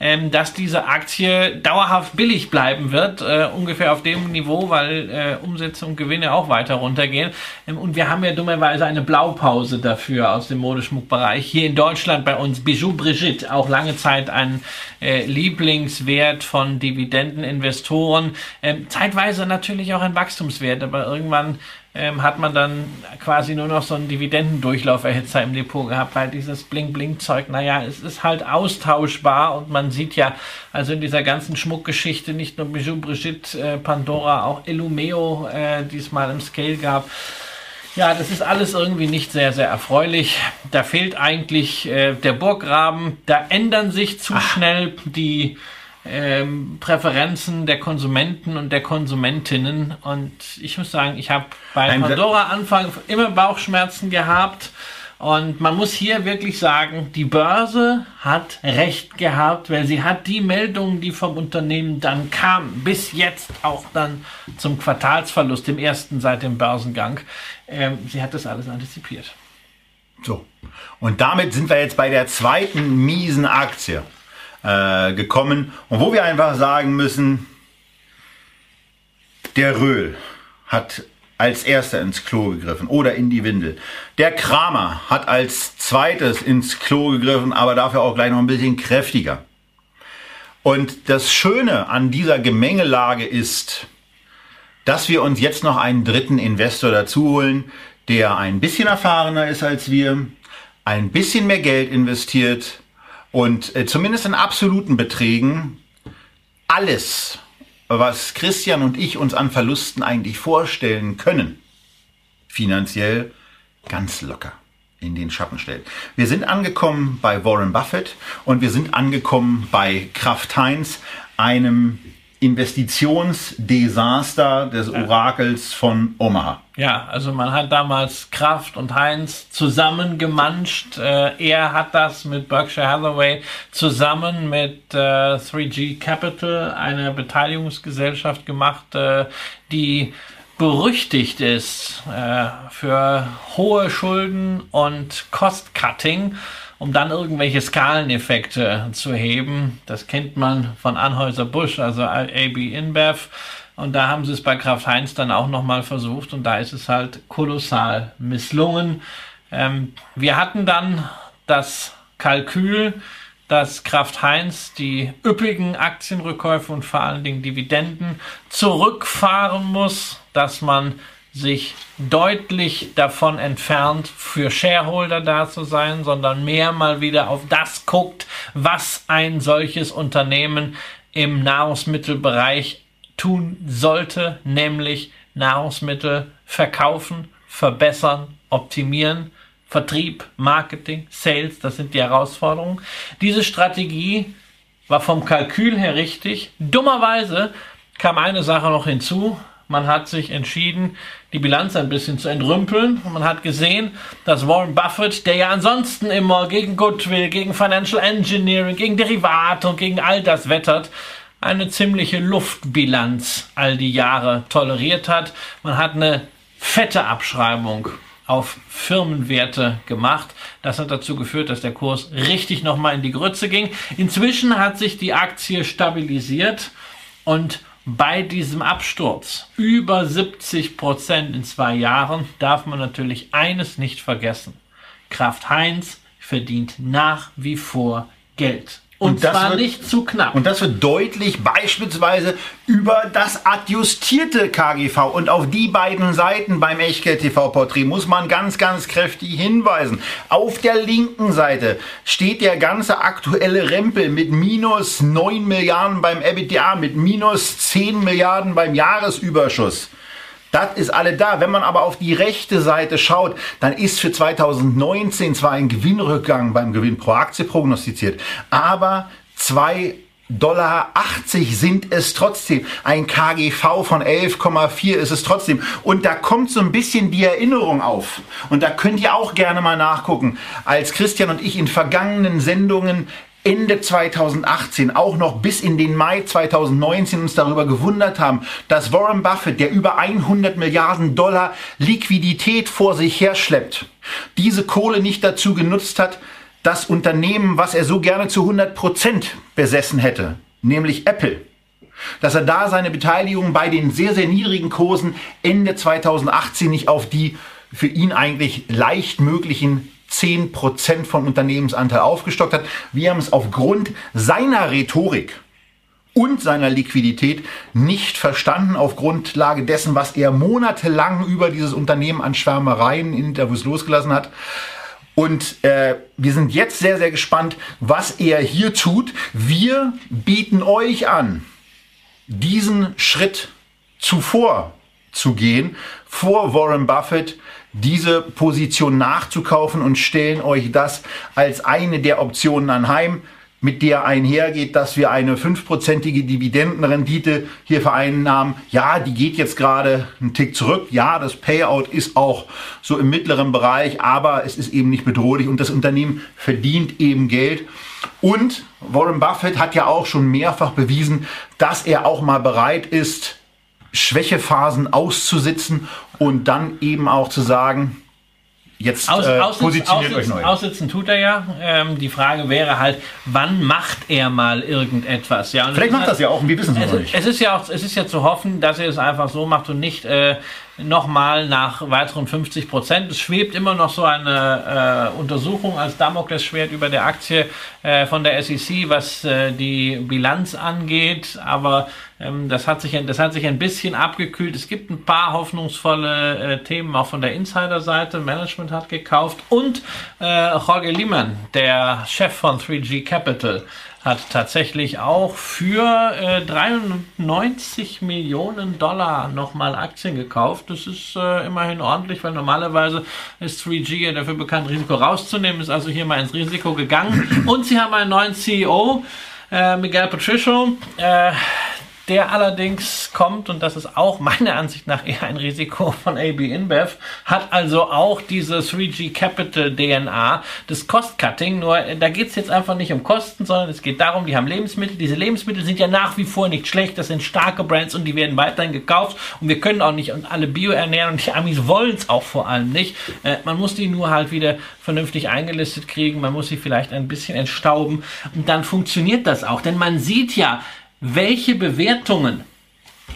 ähm, dass diese Aktie dauerhaft billig bleiben wird, äh, ungefähr auf dem Niveau, weil äh, Umsätze und Gewinne auch weiter runtergehen. Ähm, und wir haben ja dummerweise eine Blaupause dafür aus dem Modeschmuckbereich. Hier in Deutschland bei uns Bijou Brigitte, auch lange Zeit ein äh, Lieblingswert von Dividendeninvestoren. Ähm, zeitweise natürlich auch ein Wachstumswert, aber irgendwann ähm, hat man dann quasi nur noch so einen Dividendendurchlauferhitzer im Depot gehabt, weil dieses Bling-Bling-Zeug, naja, es ist halt austauschbar und man sieht ja, also in dieser ganzen Schmuckgeschichte nicht nur Bijou Brigitte, äh, Pandora, auch Illumeo äh, diesmal im Scale gab. Ja, das ist alles irgendwie nicht sehr, sehr erfreulich. Da fehlt eigentlich äh, der Burggraben. Da ändern sich zu Ach. schnell die ähm, Präferenzen der Konsumenten und der Konsumentinnen. Und ich muss sagen, ich habe bei Pandora Anfang immer Bauchschmerzen gehabt. Und man muss hier wirklich sagen, die Börse hat recht gehabt, weil sie hat die Meldungen, die vom Unternehmen dann kamen, bis jetzt auch dann zum Quartalsverlust, dem ersten seit dem Börsengang, ähm, sie hat das alles antizipiert. So. Und damit sind wir jetzt bei der zweiten miesen Aktie äh, gekommen. Und wo wir einfach sagen müssen, der Röhl hat als erster ins Klo gegriffen oder in die Windel. Der Kramer hat als zweites ins Klo gegriffen, aber dafür auch gleich noch ein bisschen kräftiger. Und das Schöne an dieser Gemengelage ist, dass wir uns jetzt noch einen dritten Investor dazu holen, der ein bisschen erfahrener ist als wir, ein bisschen mehr Geld investiert und äh, zumindest in absoluten Beträgen alles, was Christian und ich uns an Verlusten eigentlich vorstellen können, finanziell ganz locker in den Schatten stellt. Wir sind angekommen bei Warren Buffett und wir sind angekommen bei Kraft Heinz, einem Investitionsdesaster des Orakels von Omaha. Ja, also man hat damals Kraft und Heinz zusammen gemanscht. Äh, er hat das mit Berkshire Hathaway zusammen mit äh, 3G Capital, einer Beteiligungsgesellschaft gemacht, äh, die berüchtigt ist äh, für hohe Schulden und Cost-Cutting um dann irgendwelche Skaleneffekte zu heben. Das kennt man von Anhäuser Busch, also AB InBev. Und da haben sie es bei Kraft Heinz dann auch nochmal versucht und da ist es halt kolossal misslungen. Ähm, wir hatten dann das Kalkül, dass Kraft Heinz die üppigen Aktienrückkäufe und vor allen Dingen Dividenden zurückfahren muss, dass man sich deutlich davon entfernt, für Shareholder da zu sein, sondern mehr mal wieder auf das guckt, was ein solches Unternehmen im Nahrungsmittelbereich tun sollte, nämlich Nahrungsmittel verkaufen, verbessern, optimieren, Vertrieb, Marketing, Sales, das sind die Herausforderungen. Diese Strategie war vom Kalkül her richtig. Dummerweise kam eine Sache noch hinzu, man hat sich entschieden, die Bilanz ein bisschen zu entrümpeln. Man hat gesehen, dass Warren Buffett, der ja ansonsten immer gegen Goodwill, gegen Financial Engineering, gegen Derivate und gegen all das wettert, eine ziemliche Luftbilanz all die Jahre toleriert hat. Man hat eine fette Abschreibung auf Firmenwerte gemacht. Das hat dazu geführt, dass der Kurs richtig nochmal in die Grütze ging. Inzwischen hat sich die Aktie stabilisiert Und bei diesem Absturz über 70 Prozent in zwei Jahren darf man natürlich eines nicht vergessen. Kraft Heinz verdient nach wie vor Geld. Und, und zwar wird, nicht zu knapp. Und das wird deutlich beispielsweise über das adjustierte KGV. Und auf die beiden Seiten beim Echtgeld-TV-Porträt muss man ganz, ganz kräftig hinweisen. Auf der linken Seite steht der ganze aktuelle Rempel mit minus 9 Milliarden beim EBITDA, mit minus 10 Milliarden beim Jahresüberschuss. Das ist alle da. Wenn man aber auf die rechte Seite schaut, dann ist für 2019 zwar ein Gewinnrückgang beim Gewinn pro Aktie prognostiziert, aber zwei Dollar 80 sind es trotzdem. Ein KGV von 11,4 ist es trotzdem. Und da kommt so ein bisschen die Erinnerung auf. Und da könnt ihr auch gerne mal nachgucken. Als Christian und ich in vergangenen Sendungen Ende 2018, auch noch bis in den Mai 2019 uns darüber gewundert haben, dass Warren Buffett, der über 100 Milliarden Dollar Liquidität vor sich herschleppt, diese Kohle nicht dazu genutzt hat, das Unternehmen, was er so gerne zu 100 Prozent besessen hätte, nämlich Apple, dass er da seine Beteiligung bei den sehr, sehr niedrigen Kursen Ende 2018 nicht auf die für ihn eigentlich leicht möglichen 10% vom Unternehmensanteil aufgestockt hat. Wir haben es aufgrund seiner Rhetorik und seiner Liquidität nicht verstanden auf Grundlage dessen, was er monatelang über dieses Unternehmen an Schwärmereien in Interviews losgelassen hat. Und äh, wir sind jetzt sehr, sehr gespannt, was er hier tut. Wir bieten euch an, diesen Schritt zuvor zu gehen, vor Warren Buffett, diese Position nachzukaufen und stellen euch das als eine der Optionen anheim, mit der einhergeht, dass wir eine fünfprozentige Dividendenrendite hier vereinnahmen. Ja, die geht jetzt gerade einen Tick zurück. Ja, das Payout ist auch so im mittleren Bereich, aber es ist eben nicht bedrohlich und das Unternehmen verdient eben Geld. Und Warren Buffett hat ja auch schon mehrfach bewiesen, dass er auch mal bereit ist, Schwächephasen auszusitzen und dann eben auch zu sagen, jetzt Aus, äh, positioniert euch neu. Aussitzen tut er ja. Ähm, die Frage wäre halt, wann macht er mal irgendetwas? Ja, Vielleicht macht das ja auch und wir wissen es noch nicht. Es ist ja auch, es ist ja zu hoffen, dass er es einfach so macht und nicht äh, nochmal nach weiteren 50 Prozent. Es schwebt immer noch so eine äh, Untersuchung als Damoklesschwert über der Aktie äh, von der SEC, was äh, die Bilanz angeht. Aber das, hat sich, das hat sich ein bisschen abgekühlt. Es gibt ein paar hoffnungsvolle äh, Themen auch von der Insider-Seite. Management hat gekauft und äh, Jorge Lehmann, der Chef von 3G Capital, hat tatsächlich auch für äh, 93 Millionen Dollar nochmal Aktien gekauft. Das ist äh, immerhin ordentlich, weil normalerweise ist 3G ja dafür bekannt, Risiko rauszunehmen, ist also hier mal ins Risiko gegangen. Und sie haben einen neuen CEO, äh, Miguel Patricio. Äh, der allerdings kommt, und das ist auch meiner [laughs] Ansicht nach eher ein Risiko von AB InBev, hat also auch diese 3G Capital DNA des Cost-Cutting. Nur äh, da geht es jetzt einfach nicht um Kosten, sondern es geht darum, die haben Lebensmittel. Diese Lebensmittel sind ja nach wie vor nicht schlecht. Das sind starke Brands und die werden weiterhin gekauft. Und wir können auch nicht alle Bio ernähren und die Amis wollen es auch vor allem nicht. Äh, man muss die nur halt wieder vernünftig eingelistet kriegen. Man muss sie vielleicht ein bisschen entstauben. Und dann funktioniert das auch. Denn man sieht ja, welche Bewertungen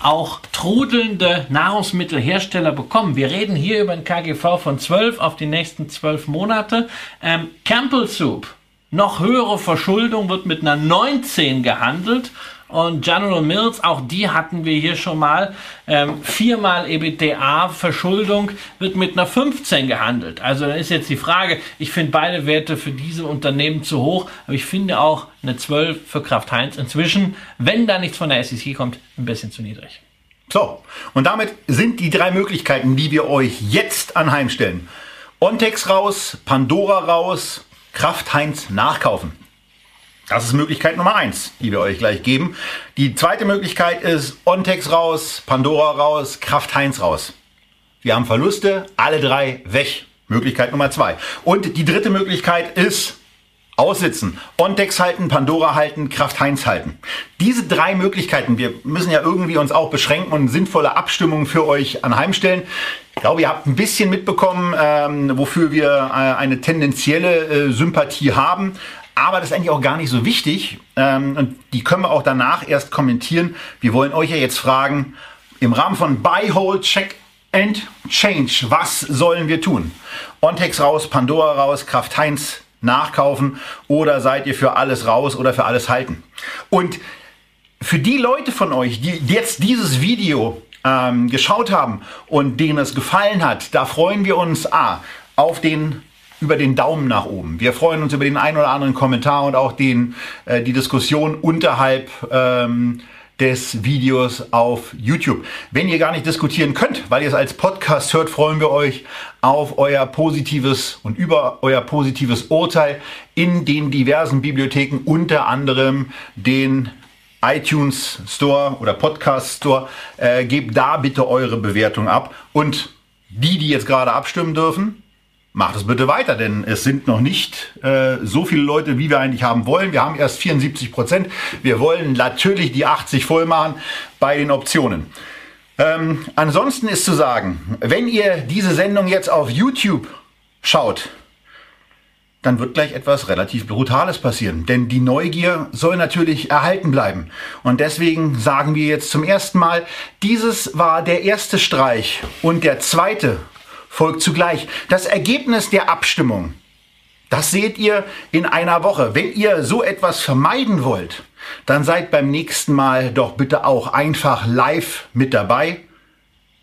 auch trudelnde Nahrungsmittelhersteller bekommen. Wir reden hier über ein KGV von 12 auf die nächsten 12 Monate. Ähm, Campbell Soup, noch höhere Verschuldung, wird mit einer 19 gehandelt und General Mills, auch die hatten wir hier schon mal. Ähm, viermal EBITDA-Verschuldung wird mit einer 15 gehandelt. Also dann ist jetzt die Frage, ich finde beide Werte für diese Unternehmen zu hoch, aber ich finde auch eine 12 für Kraft Heinz inzwischen, wenn da nichts von der SEC kommt, ein bisschen zu niedrig. So, und damit sind die drei Möglichkeiten, die wir euch jetzt anheimstellen. Ontex raus, Pandora raus, Kraft Heinz nachkaufen. Das ist Möglichkeit Nummer eins, die wir euch gleich geben. Die zweite Möglichkeit ist Ontex raus, Pandora raus, Kraft Heinz raus. Wir haben Verluste, alle drei weg. Möglichkeit Nummer zwei. Und die dritte Möglichkeit ist aussitzen. Ontex halten, Pandora halten, Kraft Heinz halten. Diese drei Möglichkeiten, wir müssen ja irgendwie uns auch beschränken und sinnvolle Abstimmungen für euch anheimstellen. Ich glaube, ihr habt ein bisschen mitbekommen, ähm, wofür wir äh, eine tendenzielle äh, Sympathie haben. Aber das ist eigentlich auch gar nicht so wichtig. Ähm, und die können wir auch danach erst kommentieren. Wir wollen euch ja jetzt fragen, im Rahmen von Buy, Hold, Check and Change, was sollen wir tun? Ontex raus, Pandora raus, Kraft Heinz nachkaufen oder seid ihr für alles raus oder für alles halten? Und für die Leute von euch, die jetzt dieses Video ähm, geschaut haben und denen es gefallen hat, da freuen wir uns A, auf den über den Daumen nach oben. Wir freuen uns über den einen oder anderen Kommentar und auch den, äh, die Diskussion unterhalb ähm, des Videos auf YouTube. Wenn ihr gar nicht diskutieren könnt, weil ihr es als Podcast hört, freuen wir euch auf euer positives und über euer positives Urteil in den diversen Bibliotheken, unter anderem den iTunes Store oder Podcast Store. Äh, gebt da bitte eure Bewertung ab. Und die, die jetzt gerade abstimmen dürfen, macht es bitte weiter, denn es sind noch nicht äh, so viele Leute, wie wir eigentlich haben wollen. Wir haben erst 74 Prozent. Wir wollen natürlich die 80 voll machen bei den Optionen. Ähm, ansonsten ist zu sagen, wenn ihr diese Sendung jetzt auf YouTube schaut, dann wird gleich etwas relativ Brutales passieren. Denn die Neugier soll natürlich erhalten bleiben. Und deswegen sagen wir jetzt zum ersten Mal, dieses war der erste Streich und der zweite folgt zugleich. Das Ergebnis der Abstimmung, das seht ihr in einer Woche. Wenn ihr so etwas vermeiden wollt, dann seid beim nächsten Mal doch bitte auch einfach live mit dabei.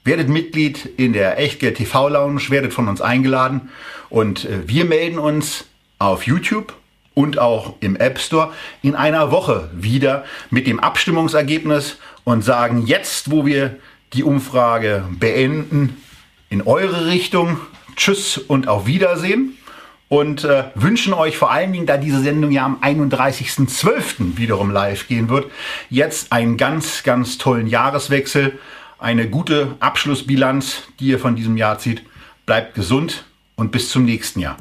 Werdet Mitglied in der Echtgeld TV Lounge, werdet von uns eingeladen und äh, wir melden uns auf YouTube und auch im App Store in einer Woche wieder mit dem Abstimmungsergebnis und sagen jetzt, wo wir die Umfrage beenden, in eure Richtung Tschüss und auf Wiedersehen und äh, wünschen euch vor allen Dingen, da diese Sendung ja am 31.12. wiederum live gehen wird, jetzt einen ganz, ganz tollen Jahreswechsel, eine gute Abschlussbilanz, die ihr von diesem Jahr zieht. Bleibt gesund und bis zum nächsten Jahr.